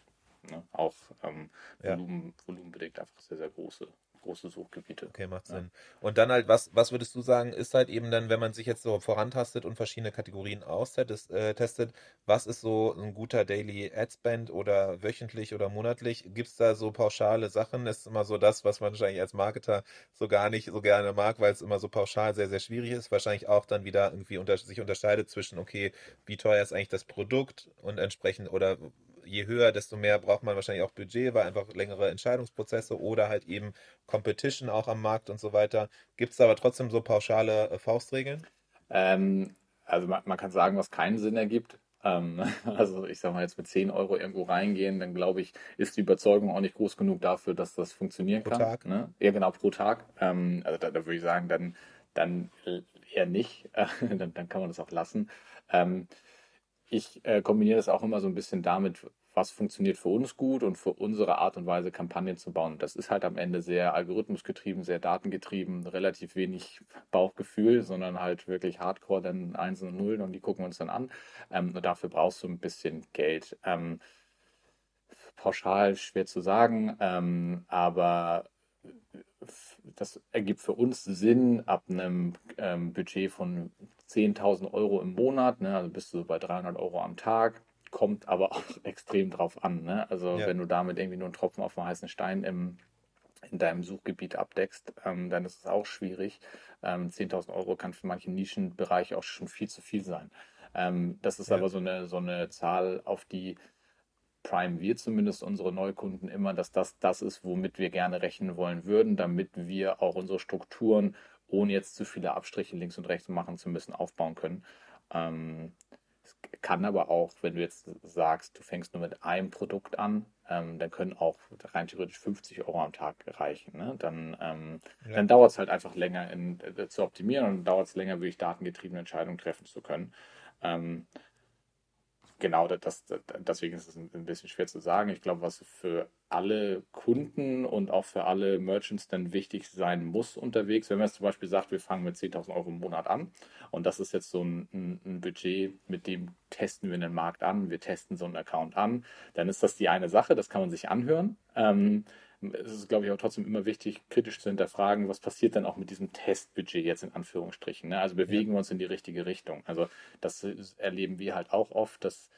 ne? auch ähm, Volumen, ja. volumenbedingt einfach sehr, sehr große große Suchgebiete. Okay, macht Sinn. Und dann halt, was, was würdest du sagen, ist halt eben dann, wenn man sich jetzt so vorantastet und verschiedene Kategorien austestet, äh, testet, was ist so ein guter Daily Ad Spend oder wöchentlich oder monatlich? Gibt es da so pauschale Sachen? Das ist immer so das, was man wahrscheinlich als Marketer so gar nicht so gerne mag, weil es immer so pauschal sehr, sehr schwierig ist. Wahrscheinlich auch dann wieder irgendwie unter, sich unterscheidet zwischen, okay, wie teuer ist eigentlich das Produkt und entsprechend oder je höher, desto mehr braucht man wahrscheinlich auch Budget, weil einfach längere Entscheidungsprozesse oder halt eben Competition auch am Markt und so weiter. Gibt es aber trotzdem so pauschale äh, Faustregeln? Ähm, also man, man, kann sagen, was keinen Sinn ergibt. Ähm, also ich sage mal jetzt mit 10 Euro irgendwo reingehen, dann glaube ich, ist die Überzeugung auch nicht groß genug dafür, dass das funktionieren pro kann. Pro Tag? Ne? Ja, genau, pro Tag. Ähm, also da, da, würde ich sagen, dann, dann eher nicht. dann, dann, kann man das auch lassen. Ähm, ich äh, kombiniere das auch immer so ein bisschen damit, was funktioniert für uns gut und für unsere Art und Weise, Kampagnen zu bauen. Das ist halt am Ende sehr algorithmusgetrieben, sehr datengetrieben, relativ wenig Bauchgefühl, sondern halt wirklich hardcore dann Einsen und Nullen und die gucken wir uns dann an. Ähm, und dafür brauchst du ein bisschen Geld. Ähm, pauschal schwer zu sagen, ähm, aber das ergibt für uns Sinn ab einem ähm, Budget von 10.000 Euro im Monat, ne, also bist du bei 300 Euro am Tag, kommt aber auch extrem drauf an. Ne? Also ja. wenn du damit irgendwie nur einen Tropfen auf dem heißen Stein im, in deinem Suchgebiet abdeckst, ähm, dann ist es auch schwierig. Ähm, 10.000 Euro kann für manche Nischenbereiche auch schon viel zu viel sein. Ähm, das ist ja. aber so eine, so eine Zahl, auf die Prime wir zumindest unsere Neukunden immer, dass das das ist, womit wir gerne rechnen wollen würden, damit wir auch unsere Strukturen, ohne jetzt zu viele Abstriche links und rechts machen zu müssen, aufbauen können. Ähm, kann aber auch, wenn du jetzt sagst, du fängst nur mit einem Produkt an, ähm, dann können auch rein theoretisch 50 Euro am Tag reichen. Ne? Dann, ähm, ja. dann dauert es halt einfach länger in, äh, zu optimieren und dauert es länger, wirklich datengetriebene Entscheidungen treffen zu können. Ähm, genau, das, das, deswegen ist es ein bisschen schwer zu sagen. Ich glaube, was für alle Kunden und auch für alle Merchants dann wichtig sein muss unterwegs, wenn man jetzt zum Beispiel sagt, wir fangen mit 10.000 Euro im Monat an und das ist jetzt so ein, ein, ein, Budget, mit dem testen wir einen Markt an, wir testen so einen Account an, dann ist das die eine Sache, das kann man sich anhören. Ähm, es ist, glaube ich, auch trotzdem immer wichtig, kritisch zu hinterfragen, was passiert dann auch mit diesem Testbudget jetzt in Anführungsstrichen. Ne? Also bewegen ja. wir uns in die richtige Richtung. Also das erleben wir halt auch oft, dass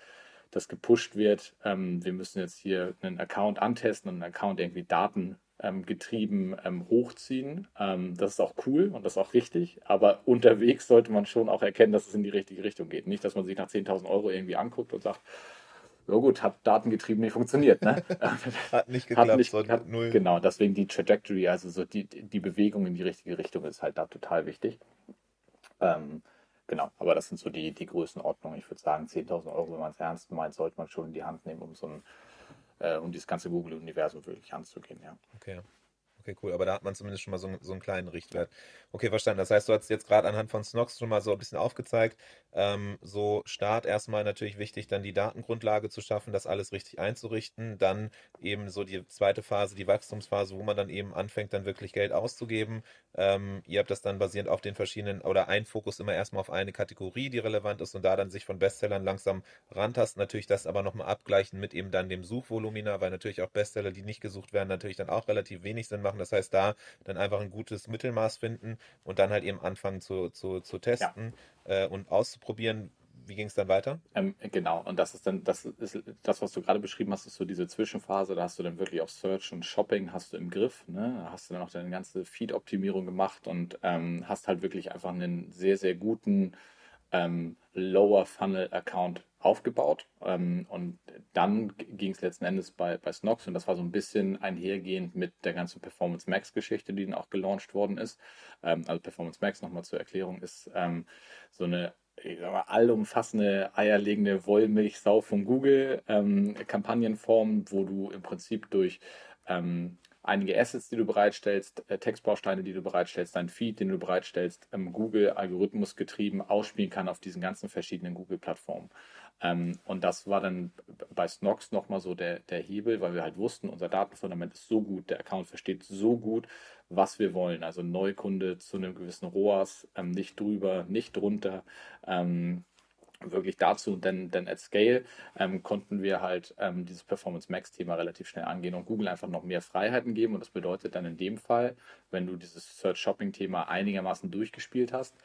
das gepusht wird. Ähm, wir müssen jetzt hier einen Account antesten und einen Account irgendwie Daten ähm, getrieben ähm, hochziehen. Ähm, das ist auch cool und das ist auch richtig, aber unterwegs sollte man schon auch erkennen, dass es in die richtige Richtung geht. Nicht, dass man sich nach 10.000 Euro irgendwie anguckt und sagt, ja gut, hat datengetrieben nicht funktioniert. Ne? hat nicht geklappt, hat nicht, hat, null. Genau, deswegen die Trajectory, also so die, die Bewegung in die richtige Richtung ist halt da total wichtig. Ähm, genau, aber das sind so die, die Größenordnungen. Ich würde sagen, 10.000 Euro, wenn man es ernst meint, sollte man schon in die Hand nehmen, um so ein, äh, um dieses ganze Google-Universum wirklich anzugehen. Ja. Okay. Okay, cool. Aber da hat man zumindest schon mal so, so einen kleinen Richtwert. Okay, verstanden. Das heißt, du hast jetzt gerade anhand von Snox schon mal so ein bisschen aufgezeigt. Ähm, so Start erstmal natürlich wichtig, dann die Datengrundlage zu schaffen, das alles richtig einzurichten. Dann eben so die zweite Phase, die Wachstumsphase, wo man dann eben anfängt, dann wirklich Geld auszugeben. Ähm, ihr habt das dann basierend auf den verschiedenen oder ein Fokus immer erstmal auf eine Kategorie, die relevant ist und da dann sich von Bestsellern langsam rantasten. Natürlich das aber nochmal abgleichen mit eben dann dem Suchvolumina, weil natürlich auch Bestseller, die nicht gesucht werden, natürlich dann auch relativ wenig Sinn machen machen. Das heißt, da dann einfach ein gutes Mittelmaß finden und dann halt eben anfangen zu, zu, zu testen ja. äh, und auszuprobieren. Wie ging es dann weiter? Ähm, genau, und das ist dann, das ist das, was du gerade beschrieben hast, ist so diese Zwischenphase, da hast du dann wirklich auf Search und Shopping hast du im Griff, ne? Da hast du dann auch deine ganze Feed-Optimierung gemacht und ähm, hast halt wirklich einfach einen sehr, sehr guten ähm, Lower Funnel Account aufgebaut. Ähm, und dann ging es letzten Endes bei, bei Snox und das war so ein bisschen einhergehend mit der ganzen Performance Max Geschichte, die dann auch gelauncht worden ist. Ähm, also Performance Max nochmal zur Erklärung ist ähm, so eine allumfassende eierlegende Wollmilchsau von Google ähm, Kampagnenform, wo du im Prinzip durch ähm, einige Assets, die du bereitstellst, äh, Textbausteine, die du bereitstellst, dein Feed, den du bereitstellst, ähm, Google Algorithmus getrieben ausspielen kann auf diesen ganzen verschiedenen Google-Plattformen. Ähm, und das war dann bei Snox nochmal so der, der Hebel, weil wir halt wussten, unser Datenfundament ist so gut, der Account versteht so gut, was wir wollen. Also Neukunde zu einem gewissen ROAS, ähm, nicht drüber, nicht drunter. Ähm, wirklich dazu, denn, denn at Scale ähm, konnten wir halt ähm, dieses Performance Max Thema relativ schnell angehen und Google einfach noch mehr Freiheiten geben. Und das bedeutet dann in dem Fall, wenn du dieses Search Shopping Thema einigermaßen durchgespielt hast,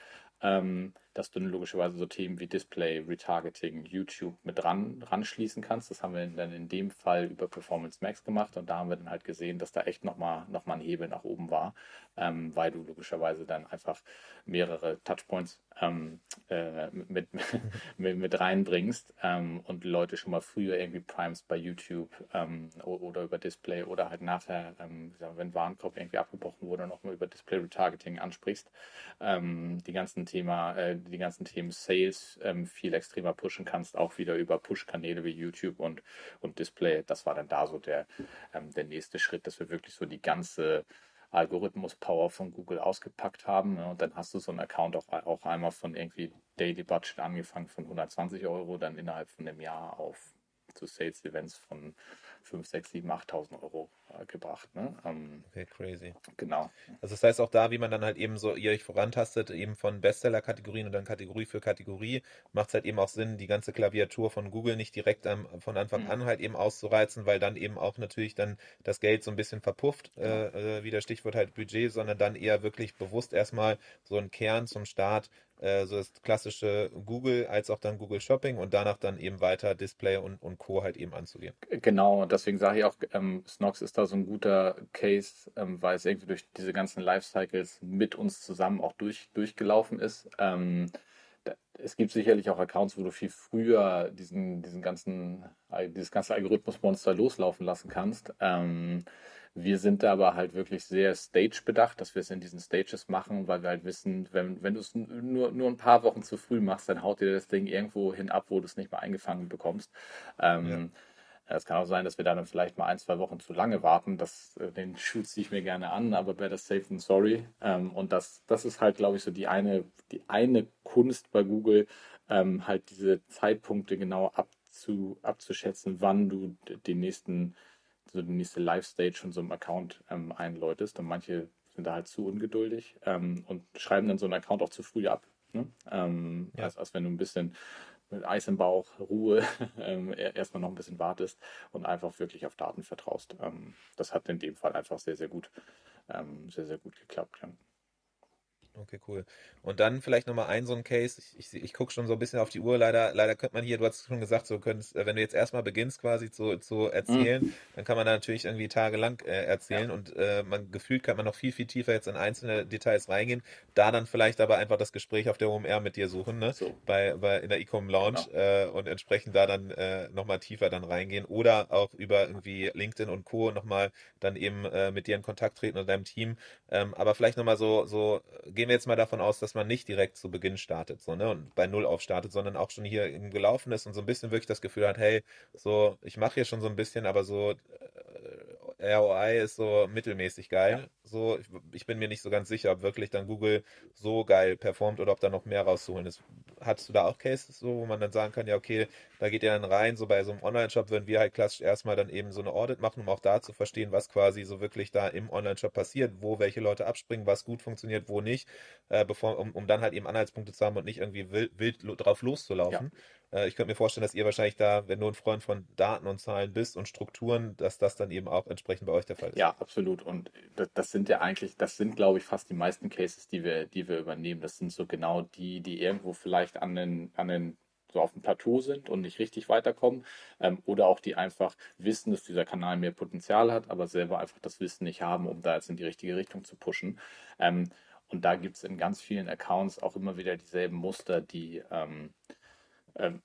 ähm, dass du logischerweise so Themen wie Display, Retargeting, YouTube mit dran ranschließen kannst. Das haben wir dann in dem Fall über Performance Max gemacht und da haben wir dann halt gesehen, dass da echt nochmal noch mal ein Hebel nach oben war, ähm, weil du logischerweise dann einfach mehrere Touchpoints ähm, äh, mit, mit, mit, reinbringst ähm, und Leute schon mal früher irgendwie Primes bei YouTube ähm, oder über Display oder halt nachher, ähm, wenn Warenkorb irgendwie abgebrochen wurde, nochmal über Display Retargeting ansprichst. Ähm, die ganzen Thema, äh, die ganzen Themen Sales ähm, viel extremer pushen kannst, auch wieder über Push-Kanäle wie YouTube und, und Display. Das war dann da so der, ähm, der nächste Schritt, dass wir wirklich so die ganze Algorithmus-Power von Google ausgepackt haben. Ne? Und dann hast du so einen Account auch, auch einmal von irgendwie Daily Budget angefangen von 120 Euro, dann innerhalb von einem Jahr auf zu Sales Events von 5, 6, 7, 8.000 Euro gebracht. Ne? Ähm, okay, crazy. Genau. Also das heißt auch da, wie man dann halt eben so ihr euch vorantastet, eben von Bestseller-Kategorien und dann Kategorie für Kategorie, macht es halt eben auch Sinn, die ganze Klaviatur von Google nicht direkt ähm, von Anfang mhm. an halt eben auszureizen, weil dann eben auch natürlich dann das Geld so ein bisschen verpufft, genau. äh, äh, wie das Stichwort halt Budget, sondern dann eher wirklich bewusst erstmal so einen Kern zum Start äh, so das klassische Google als auch dann Google Shopping und danach dann eben weiter Display und, und Co. halt eben anzugehen. Genau, deswegen sage ich auch, ähm, Snox ist da so ein guter Case, ähm, weil es irgendwie durch diese ganzen Lifecycles mit uns zusammen auch durch, durchgelaufen ist. Ähm, da, es gibt sicherlich auch Accounts, wo du viel früher diesen, diesen ganzen, dieses ganze Algorithmusmonster loslaufen lassen kannst. Ähm, Wir sind da aber halt wirklich sehr stage-bedacht, dass wir es in diesen Stages machen, weil wir halt wissen, wenn, wenn du es nur, nur ein paar Wochen zu früh machst, dann haut dir das Ding irgendwo hin ab, wo du es nicht mehr eingefangen bekommst. Ähm, ja. Es kann auch sein, dass wir dann vielleicht mal ein, zwei Wochen zu lange warten. Das, äh, den Shoot ziehe ich mir gerne an, aber better safe than sorry. Ähm, und das, das ist halt, glaube ich, so die eine, die eine Kunst bei Google, ähm, halt diese Zeitpunkte genau abzu, abzuschätzen, wann du den nächsten, so die nächste Live-Stage von so einem Account ähm, einläutest. Und manche sind da halt zu ungeduldig und schreiben dann so einen Account auch zu früh ab. Ne? Ähm, ja. als, als wenn du ein bisschen mit Eis im Bauch, Ruhe, ähm, erstmal noch ein bisschen wartest und einfach wirklich auf Daten vertraust. Ähm, das hat in dem Fall einfach sehr, sehr gut, ähm, sehr, sehr gut geklappt. Ja. Okay, cool. Und dann vielleicht nochmal ein so ein Case. Ich, ich, ich gucke schon so ein bisschen auf die Uhr. Leider, leider könnte man hier, du hast schon gesagt, so könntest, äh, wenn du jetzt erstmal beginnst quasi zu, zu erzählen, mhm. dann kann man da natürlich irgendwie tagelang äh, erzählen ja. und äh, man gefühlt kann man noch viel, viel tiefer jetzt in einzelne Details reingehen. Da dann vielleicht aber einfach das Gespräch auf der OMR mit dir suchen, ne? So. Bei, bei in der Ecom Lounge genau. äh, und entsprechend da dann äh, nochmal tiefer dann reingehen oder auch über irgendwie LinkedIn und Co. nochmal dann eben äh, mit dir in Kontakt treten und deinem Team. Ähm, aber vielleicht nochmal so, so gehen wir jetzt mal davon aus, dass man nicht direkt zu Beginn startet, so, ne, und bei Null aufstartet, sondern auch schon hier im gelaufen ist und so ein bisschen wirklich das Gefühl hat, hey, so, ich mache hier schon so ein bisschen, aber so äh, ROI ist so mittelmäßig geil. Ja. So, ich, ich, bin mir nicht so ganz sicher, ob wirklich dann Google so geil performt oder ob da noch mehr rauszuholen ist. Hattest du da auch Cases, so, wo man dann sagen kann, ja, okay, da geht ihr dann rein, so bei so einem Online-Shop würden wir halt klassisch erstmal dann eben so eine Audit machen, um auch da zu verstehen, was quasi so wirklich da im Online-Shop passiert, wo welche Leute abspringen, was gut funktioniert, wo nicht, äh, bevor, um, um dann halt eben Anhaltspunkte zu haben und nicht irgendwie wild, wild drauf loszulaufen. Ja. Äh, ich könnte mir vorstellen, dass ihr wahrscheinlich da, wenn du ein Freund von Daten und Zahlen bist und Strukturen, dass das dann eben auch entsprechend bei euch der Fall ist. Ja, absolut. Und das, sind ja eigentlich, das sind, glaube ich, fast die meisten Cases, die wir, die wir übernehmen. Das sind so genau die, die irgendwo vielleicht an den, an den so auf dem Plateau sind und nicht richtig weiterkommen ähm, oder auch die einfach wissen, dass dieser Kanal mehr Potenzial hat, aber selber einfach das Wissen nicht haben, um da jetzt in die richtige Richtung zu pushen. Ähm, und da gibt es in ganz vielen Accounts auch immer wieder dieselben Muster, die ähm, ähm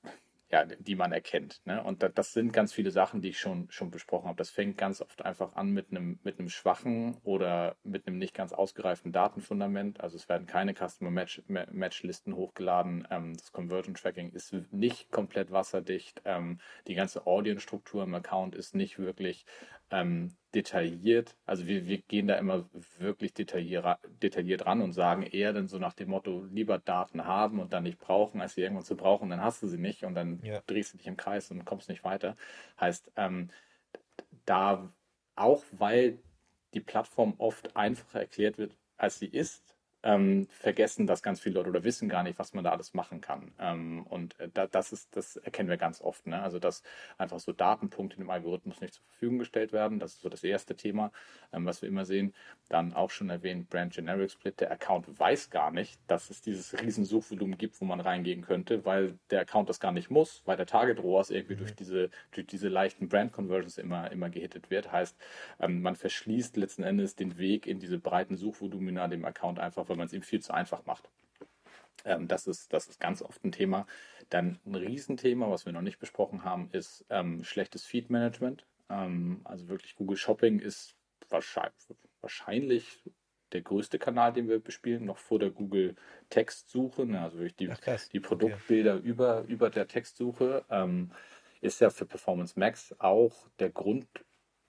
ja, die man erkennt. Ne? Und da, das sind ganz viele Sachen, die ich schon, schon besprochen habe. Das fängt ganz oft einfach an mit einem, mit einem schwachen oder mit einem nicht ganz ausgereiften Datenfundament. Also es werden keine Customer Match, Match-Listen hochgeladen. Ähm, das Conversion Tracking ist nicht komplett wasserdicht. Ähm, die ganze Audience-Struktur im Account ist nicht wirklich ähm, detailliert. Also wir, wir gehen da immer wirklich detailliert, detailliert ran und sagen eher dann so nach dem Motto, lieber Daten haben und dann nicht brauchen, als sie irgendwann zu brauchen, dann hast du sie nicht und dann ja. drehst du dich im Kreis und kommst nicht weiter. Heißt, ähm, da auch weil die Plattform oft einfacher erklärt wird, als sie ist, ähm, vergessen das ganz viele Leute oder wissen gar nicht, was man da alles machen kann. Ähm, und äh, da, das ist, das erkennen wir ganz oft. Ne? Also dass einfach so Datenpunkte im Algorithmus nicht zur Verfügung gestellt werden. Das ist so das erste Thema, ähm, was wir immer sehen. Dann auch schon erwähnt, Brand Generic Split. Der Account weiß gar nicht, dass es dieses riesen Suchvolumen gibt, wo man reingehen könnte, weil der Account das gar nicht muss, weil der Target ROAS irgendwie mhm. durch diese, durch diese leichten Brand Conversions immer, immer gehittet wird. Heißt, ähm, man verschließt letzten Endes den Weg in diese breiten Suchvolumina dem Account einfach, weil man es ihm viel zu einfach macht. Ähm, das, ist, das ist ganz oft ein Thema. Dann ein Riesenthema, was wir noch nicht besprochen haben, ist ähm, schlechtes Feed-Management. Ähm, also wirklich Google Shopping ist wahrscheinlich, wahrscheinlich der größte Kanal, den wir bespielen, noch vor der Google Textsuche. Ne? Also wirklich die, Ach, die Produktbilder okay. über, über der Textsuche. Ähm, ist ja für Performance Max auch der Grund,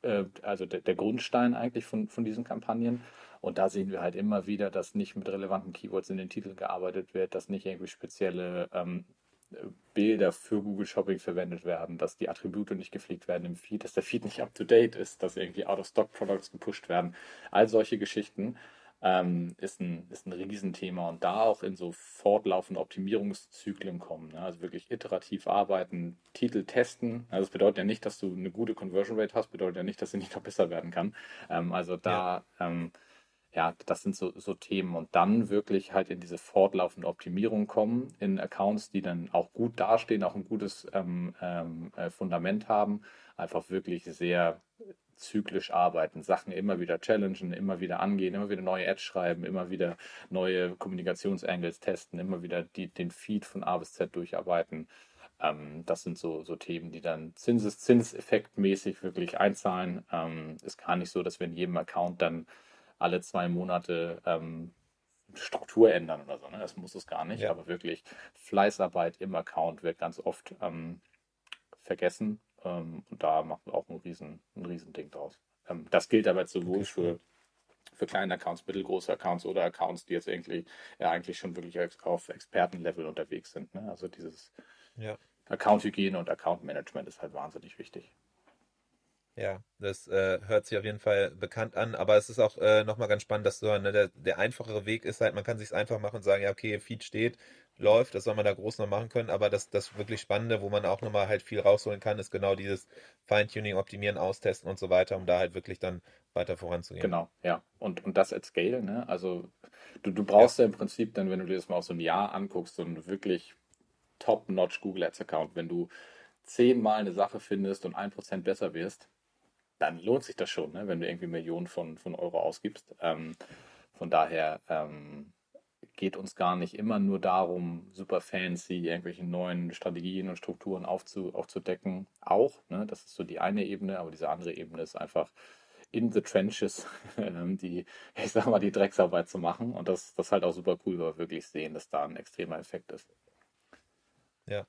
äh, also der, der Grundstein eigentlich von, von diesen Kampagnen. Und da sehen wir halt immer wieder, dass nicht mit relevanten Keywords in den Titeln gearbeitet wird, dass nicht irgendwie spezielle ähm, Bilder für Google Shopping verwendet werden, dass die Attribute nicht gepflegt werden im Feed, dass der Feed nicht up to date ist, dass irgendwie Out-of-Stock-Products gepusht werden. All solche Geschichten ähm, ist, ein, ist ein Riesenthema und da auch in so fortlaufende Optimierungszyklen kommen. Ne? Also wirklich iterativ arbeiten, Titel testen. Also das bedeutet ja nicht, dass du eine gute Conversion Rate hast, bedeutet ja nicht, dass sie nicht noch besser werden kann. Ähm, also da ja. ähm, ja, das sind so, so Themen. Und dann wirklich halt in diese fortlaufende Optimierung kommen, in Accounts, die dann auch gut dastehen, auch ein gutes ähm, ähm, äh, Fundament haben, einfach wirklich sehr zyklisch arbeiten, Sachen immer wieder challengen, immer wieder angehen, immer wieder neue Ads schreiben, immer wieder neue Kommunikationsangles testen, immer wieder die, den Feed von A bis Z durcharbeiten. Ähm, das sind so, so Themen, die dann Zinseszinseffektmäßig wirklich einzahlen. Ähm, ist gar nicht so, dass wir in jedem Account dann alle zwei Monate ähm, Struktur ändern oder so. Ne? Das muss es gar nicht, ja. aber wirklich Fleißarbeit im Account wird ganz oft ähm, vergessen ähm, und da machen wir auch ein riesen, ein riesen Ding draus. Ähm, das gilt aber sowohl okay. für, für kleine Accounts, mittelgroße Accounts oder Accounts, die jetzt eigentlich, ja, eigentlich schon wirklich auf Expertenlevel unterwegs sind. Ne? Also dieses ja. Account-Hygiene und Account-Management ist halt wahnsinnig wichtig. Ja, das äh, hört sich auf jeden Fall bekannt an, aber es ist auch äh, nochmal ganz spannend, dass du, ne, der, der einfachere Weg ist halt, man kann sich einfach machen und sagen, ja, okay, Feed steht, läuft, das soll man da groß noch machen können, aber das, das wirklich Spannende, wo man auch nochmal halt viel rausholen kann, ist genau dieses Feintuning, Optimieren, Austesten und so weiter, um da halt wirklich dann weiter voranzugehen. Genau, ja. Und, und das at Scale, ne? Also du, du brauchst ja. ja im Prinzip dann, wenn du dir das mal auf so ein Jahr anguckst, so ein wirklich top-notch Google Ads Account, wenn du zehnmal eine Sache findest und ein Prozent besser wirst, dann lohnt sich das schon, ne? wenn du irgendwie Millionen von, von Euro ausgibst. Ähm, von daher ähm, geht uns gar nicht immer nur darum, super fancy irgendwelche neuen Strategien und Strukturen aufzu, aufzudecken. Auch, ne? das ist so die eine Ebene, aber diese andere Ebene ist einfach in the trenches, ähm, die, ich sag mal, die Drecksarbeit zu machen. Und das, das halt auch super cool, weil wir wirklich sehen, dass da ein extremer Effekt ist. Ja,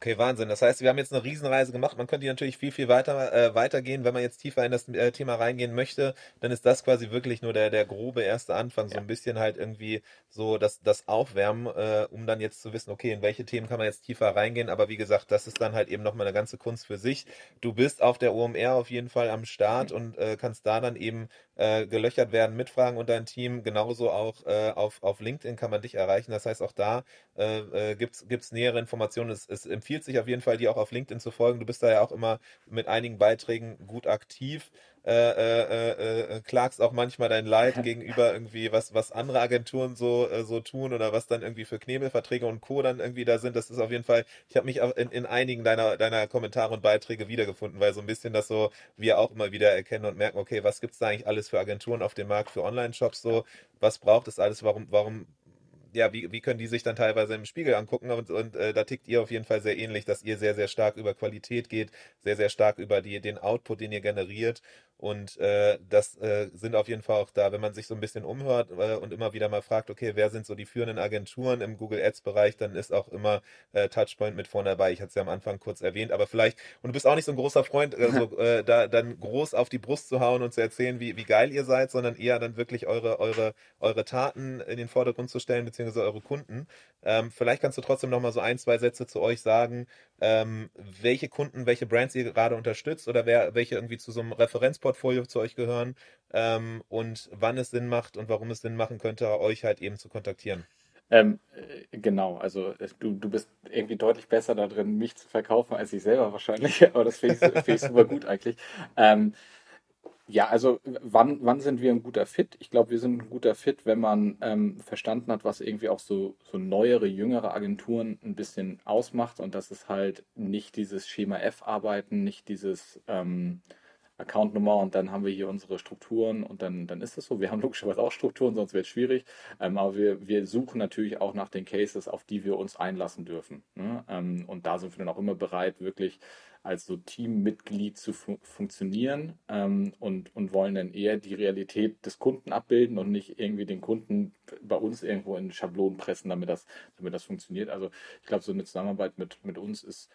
Okay, Wahnsinn. Das heißt, wir haben jetzt eine Riesenreise gemacht. Man könnte natürlich viel, viel weiter äh, weitergehen. Wenn man jetzt tiefer in das äh, Thema reingehen möchte, dann ist das quasi wirklich nur der, der grobe erste Anfang. So ja. ein bisschen halt irgendwie so das, das Aufwärmen, äh, um dann jetzt zu wissen, okay, in welche Themen kann man jetzt tiefer reingehen. Aber wie gesagt, das ist dann halt eben nochmal eine ganze Kunst für sich. Du bist auf der OMR auf jeden Fall am Start mhm. und äh, kannst da dann eben äh, gelöchert werden mit Fragen und dein Team. Genauso auch äh, auf, auf LinkedIn kann man dich erreichen. Das heißt, auch da äh, äh, gibt es nähere Informationen. Es, es empfiehlt sich auf jeden Fall, dir auch auf LinkedIn zu folgen. Du bist da ja auch immer mit einigen Beiträgen gut aktiv. Äh, äh, äh, äh, klagst auch manchmal dein Leid gegenüber irgendwie, was, was andere Agenturen so, äh, so tun oder was dann irgendwie für Knebelverträge und Co. dann irgendwie da sind. Das ist auf jeden Fall, ich habe mich in, in einigen deiner, deiner Kommentare und Beiträge wiedergefunden, weil so ein bisschen das so wir auch immer wieder erkennen und merken, okay, was gibt es da eigentlich alles für Agenturen auf dem Markt, für Online-Shops so, was braucht es alles, warum, warum ja, wie, wie können die sich dann teilweise im Spiegel angucken? Und, und äh, da tickt ihr auf jeden Fall sehr ähnlich, dass ihr sehr, sehr stark über Qualität geht, sehr, sehr stark über die, den Output, den ihr generiert. Und äh, das äh, sind auf jeden Fall auch da, wenn man sich so ein bisschen umhört äh, und immer wieder mal fragt, okay, wer sind so die führenden Agenturen im Google Ads-Bereich, dann ist auch immer äh, Touchpoint mit vorne dabei. Ich hatte es ja am Anfang kurz erwähnt, aber vielleicht, und du bist auch nicht so ein großer Freund, also, äh, da dann groß auf die Brust zu hauen und zu erzählen, wie, wie geil ihr seid, sondern eher dann wirklich eure, eure, eure Taten in den Vordergrund zu stellen, beziehungsweise eure Kunden. Ähm, vielleicht kannst du trotzdem noch mal so ein, zwei Sätze zu euch sagen, ähm, welche Kunden, welche Brands ihr gerade unterstützt oder wer, welche irgendwie zu so einem Referenzportfolio zu euch gehören ähm, und wann es Sinn macht und warum es Sinn machen könnte, euch halt eben zu kontaktieren. Ähm, äh, genau, also äh, du, du bist irgendwie deutlich besser da drin, mich zu verkaufen als ich selber wahrscheinlich, aber das finde ich, find ich super gut eigentlich. Ähm, ja, also wann, wann sind wir ein guter Fit? Ich glaube, wir sind ein guter Fit, wenn man ähm, verstanden hat, was irgendwie auch so, so neuere, jüngere Agenturen ein bisschen ausmacht und das ist halt nicht dieses Schema F-Arbeiten, nicht dieses ähm, Accountnummer und dann haben wir hier unsere Strukturen und dann, dann ist es so. Wir haben logischerweise auch Strukturen, sonst wäre es schwierig. Ähm, aber wir, wir suchen natürlich auch nach den Cases, auf die wir uns einlassen dürfen. Ne? Ähm, und da sind wir dann auch immer bereit, wirklich als so Teammitglied zu fun funktionieren ähm, und, und wollen dann eher die Realität des Kunden abbilden und nicht irgendwie den Kunden bei uns irgendwo in Schablonen pressen, damit das, damit das funktioniert. Also ich glaube, so eine Zusammenarbeit mit, mit uns ist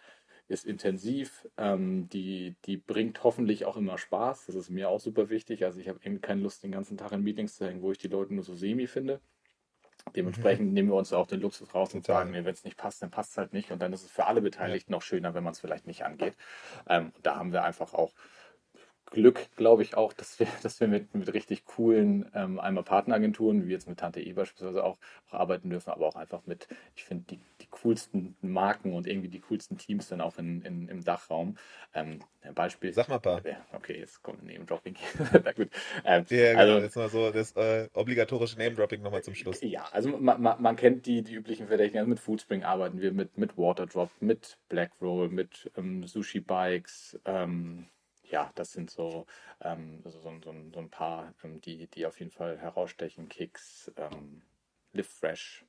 ist intensiv, ähm, die, die bringt hoffentlich auch immer Spaß. Das ist mir auch super wichtig. Also ich habe eben keine Lust, den ganzen Tag in Meetings zu hängen, wo ich die Leute nur so semi finde. Dementsprechend mhm. nehmen wir uns auch den Luxus raus und sagen, wenn es nicht passt, dann passt es halt nicht. Und dann ist es für alle Beteiligten ja. noch schöner, wenn man es vielleicht nicht angeht. Ähm, da haben wir einfach auch Glück, glaube ich, auch, dass wir, dass wir mit, mit richtig coolen ähm, einmal Partneragenturen, wie jetzt mit Tante E beispielsweise auch, auch arbeiten dürfen, aber auch einfach mit, ich finde, die, die coolsten Marken und irgendwie die coolsten Teams dann auch in, in, im Dachraum. Ähm, Beispiel. Sag mal ein paar. Okay, jetzt kommt Name-Dropping. Na gut. Ähm, ja, genau, also, jetzt mal so das äh, obligatorische Name-Dropping nochmal zum Schluss. Ja, also man, man, man kennt die, die üblichen Verdächtigen. Also mit Foodspring arbeiten wir, mit, mit Waterdrop, mit Blackroll, mit ähm, Sushi Bikes, ähm, ja, das sind so, ähm, so, so, so, so, ein paar, ähm, die, die auf jeden Fall herausstechen. Kicks, ähm, Live Fresh,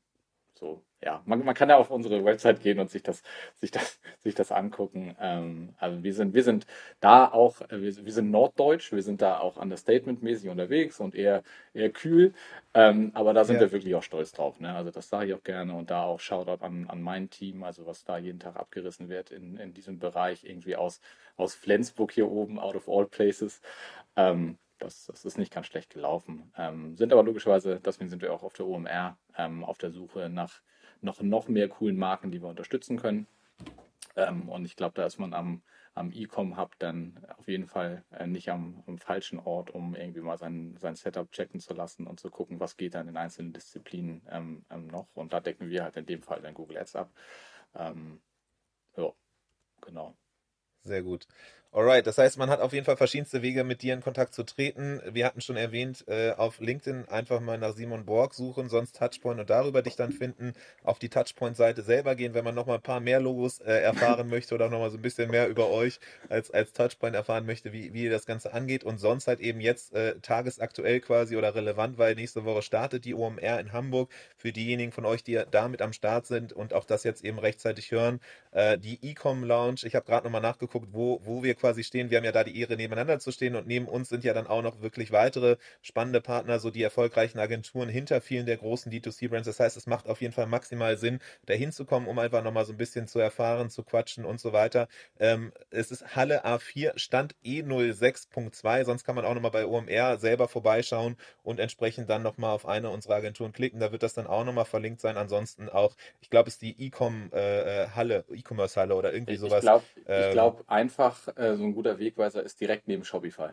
so, ja, man, man kann ja auf unsere Website gehen und sich das, sich das, sich das angucken. Ähm, also wir sind, wir sind da auch, äh, wir, wir sind norddeutsch, wir sind da auch understatement-mäßig unterwegs und eher, eher kühl. Ähm, aber da sind ja. wir wirklich auch stolz drauf. Ne? Also das sage ich auch gerne und da auch Shoutout an, an mein Team, also was da jeden Tag abgerissen wird in, in diesem Bereich, irgendwie aus, aus Flensburg hier oben, out of all places. Ähm, das, das ist nicht ganz schlecht gelaufen. Ähm, sind aber logischerweise, deswegen sind wir auch auf der OMR ähm, auf der Suche nach noch, noch mehr coolen Marken, die wir unterstützen können. Ähm, und ich glaube, da ist man am, am E-Com-Hub dann auf jeden Fall äh, nicht am, am, falschen Ort, um irgendwie mal sein, sein Setup checken zu lassen und zu gucken, was geht dann in einzelnen Disziplinen ähm, ähm, noch. Und da decken wir halt in dem Fall dann Google Ads ab. Ähm, ja, genau. Sehr gut. Alright, das heißt, man hat auf jeden Fall verschiedenste Wege, mit dir in Kontakt zu treten. Wir hatten schon erwähnt, äh, auf LinkedIn einfach mal nach Simon Borg suchen, sonst Touchpoint und darüber dich dann finden. Auf die Touchpoint-Seite selber gehen, wenn man nochmal ein paar mehr Logos äh, erfahren möchte oder nochmal so ein bisschen mehr über euch als, als Touchpoint erfahren möchte, wie, wie ihr das Ganze angeht. Und sonst halt eben jetzt äh, tagesaktuell quasi oder relevant, weil nächste Woche startet die OMR in Hamburg. Für diejenigen von euch, die damit am Start sind und auch das jetzt eben rechtzeitig hören, äh, die Ecom Lounge. Ich habe gerade nochmal nachgeguckt, wo, wo wir quasi stehen. Wir haben ja da die Ehre, nebeneinander zu stehen und neben uns sind ja dann auch noch wirklich weitere spannende Partner, so die erfolgreichen Agenturen hinter vielen der großen D2C-Brands. Das heißt, es macht auf jeden Fall maximal Sinn, da hinzukommen, um einfach nochmal so ein bisschen zu erfahren, zu quatschen und so weiter. Ähm, es ist Halle A4, Stand E06.2, sonst kann man auch nochmal bei OMR selber vorbeischauen und entsprechend dann nochmal auf eine unserer Agenturen klicken. Da wird das dann auch nochmal verlinkt sein. Ansonsten auch, ich glaube, es ist die E-Com-Halle, äh, E-Commerce-Halle oder irgendwie sowas. Ich glaube ähm, glaub einfach, äh, so ein guter Wegweiser ist direkt neben Shopify.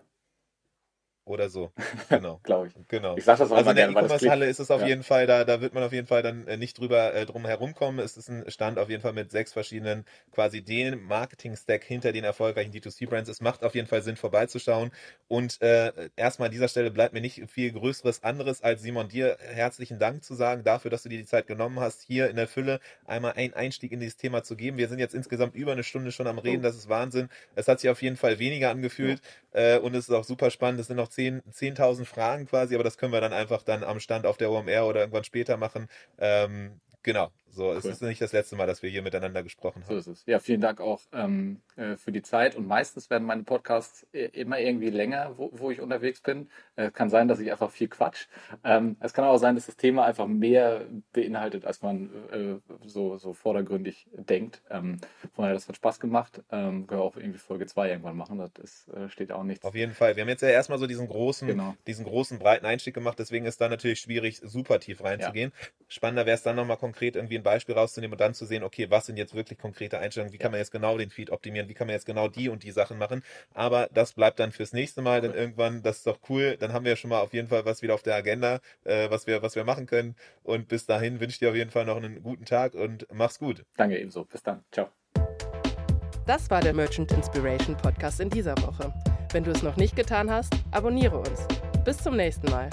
Oder so. Genau. Glaube ich. Genau. Ich sage das auch also in der E-Commerce-Halle ist es auf ja. jeden Fall, da, da wird man auf jeden Fall dann äh, nicht drüber äh, drum herumkommen. Es ist ein Stand auf jeden Fall mit sechs verschiedenen, quasi den Marketing-Stack hinter den erfolgreichen D2C-Brands. Es macht auf jeden Fall Sinn, vorbeizuschauen. Und äh, erstmal an dieser Stelle bleibt mir nicht viel Größeres anderes als Simon dir herzlichen Dank zu sagen dafür, dass du dir die Zeit genommen hast, hier in der Fülle einmal einen Einstieg in dieses Thema zu geben. Wir sind jetzt insgesamt über eine Stunde schon am Reden, oh. das ist Wahnsinn. Es hat sich auf jeden Fall weniger angefühlt ja. äh, und es ist auch super spannend. Es sind noch 10.000 10 Fragen quasi, aber das können wir dann einfach dann am Stand auf der OMR oder irgendwann später machen. Ähm, genau, so, cool. es ist nicht das letzte Mal, dass wir hier miteinander gesprochen haben. So ist es. Ja, vielen Dank auch ähm, äh, für die Zeit. Und meistens werden meine Podcasts äh, immer irgendwie länger, wo, wo ich unterwegs bin. Es äh, kann sein, dass ich einfach viel quatsch. Ähm, es kann auch sein, dass das Thema einfach mehr beinhaltet, als man äh, so, so vordergründig denkt. Ähm, von daher, das hat Spaß gemacht. Ähm, können wir auch irgendwie Folge 2 irgendwann machen. Das ist, steht auch nichts. Auf jeden Fall. Wir haben jetzt ja erstmal so diesen großen, genau. diesen großen, breiten Einstieg gemacht. Deswegen ist da natürlich schwierig, super tief reinzugehen. Ja. Spannender wäre es dann nochmal konkret irgendwie ein Beispiel rauszunehmen und dann zu sehen, okay, was sind jetzt wirklich konkrete Einstellungen, wie kann man jetzt genau den Feed optimieren, wie kann man jetzt genau die und die Sachen machen. Aber das bleibt dann fürs nächste Mal, denn irgendwann, das ist doch cool, dann haben wir schon mal auf jeden Fall was wieder auf der Agenda, äh, was, wir, was wir machen können. Und bis dahin wünsche ich dir auf jeden Fall noch einen guten Tag und mach's gut. Danke ebenso. Bis dann. Ciao. Das war der Merchant Inspiration Podcast in dieser Woche. Wenn du es noch nicht getan hast, abonniere uns. Bis zum nächsten Mal.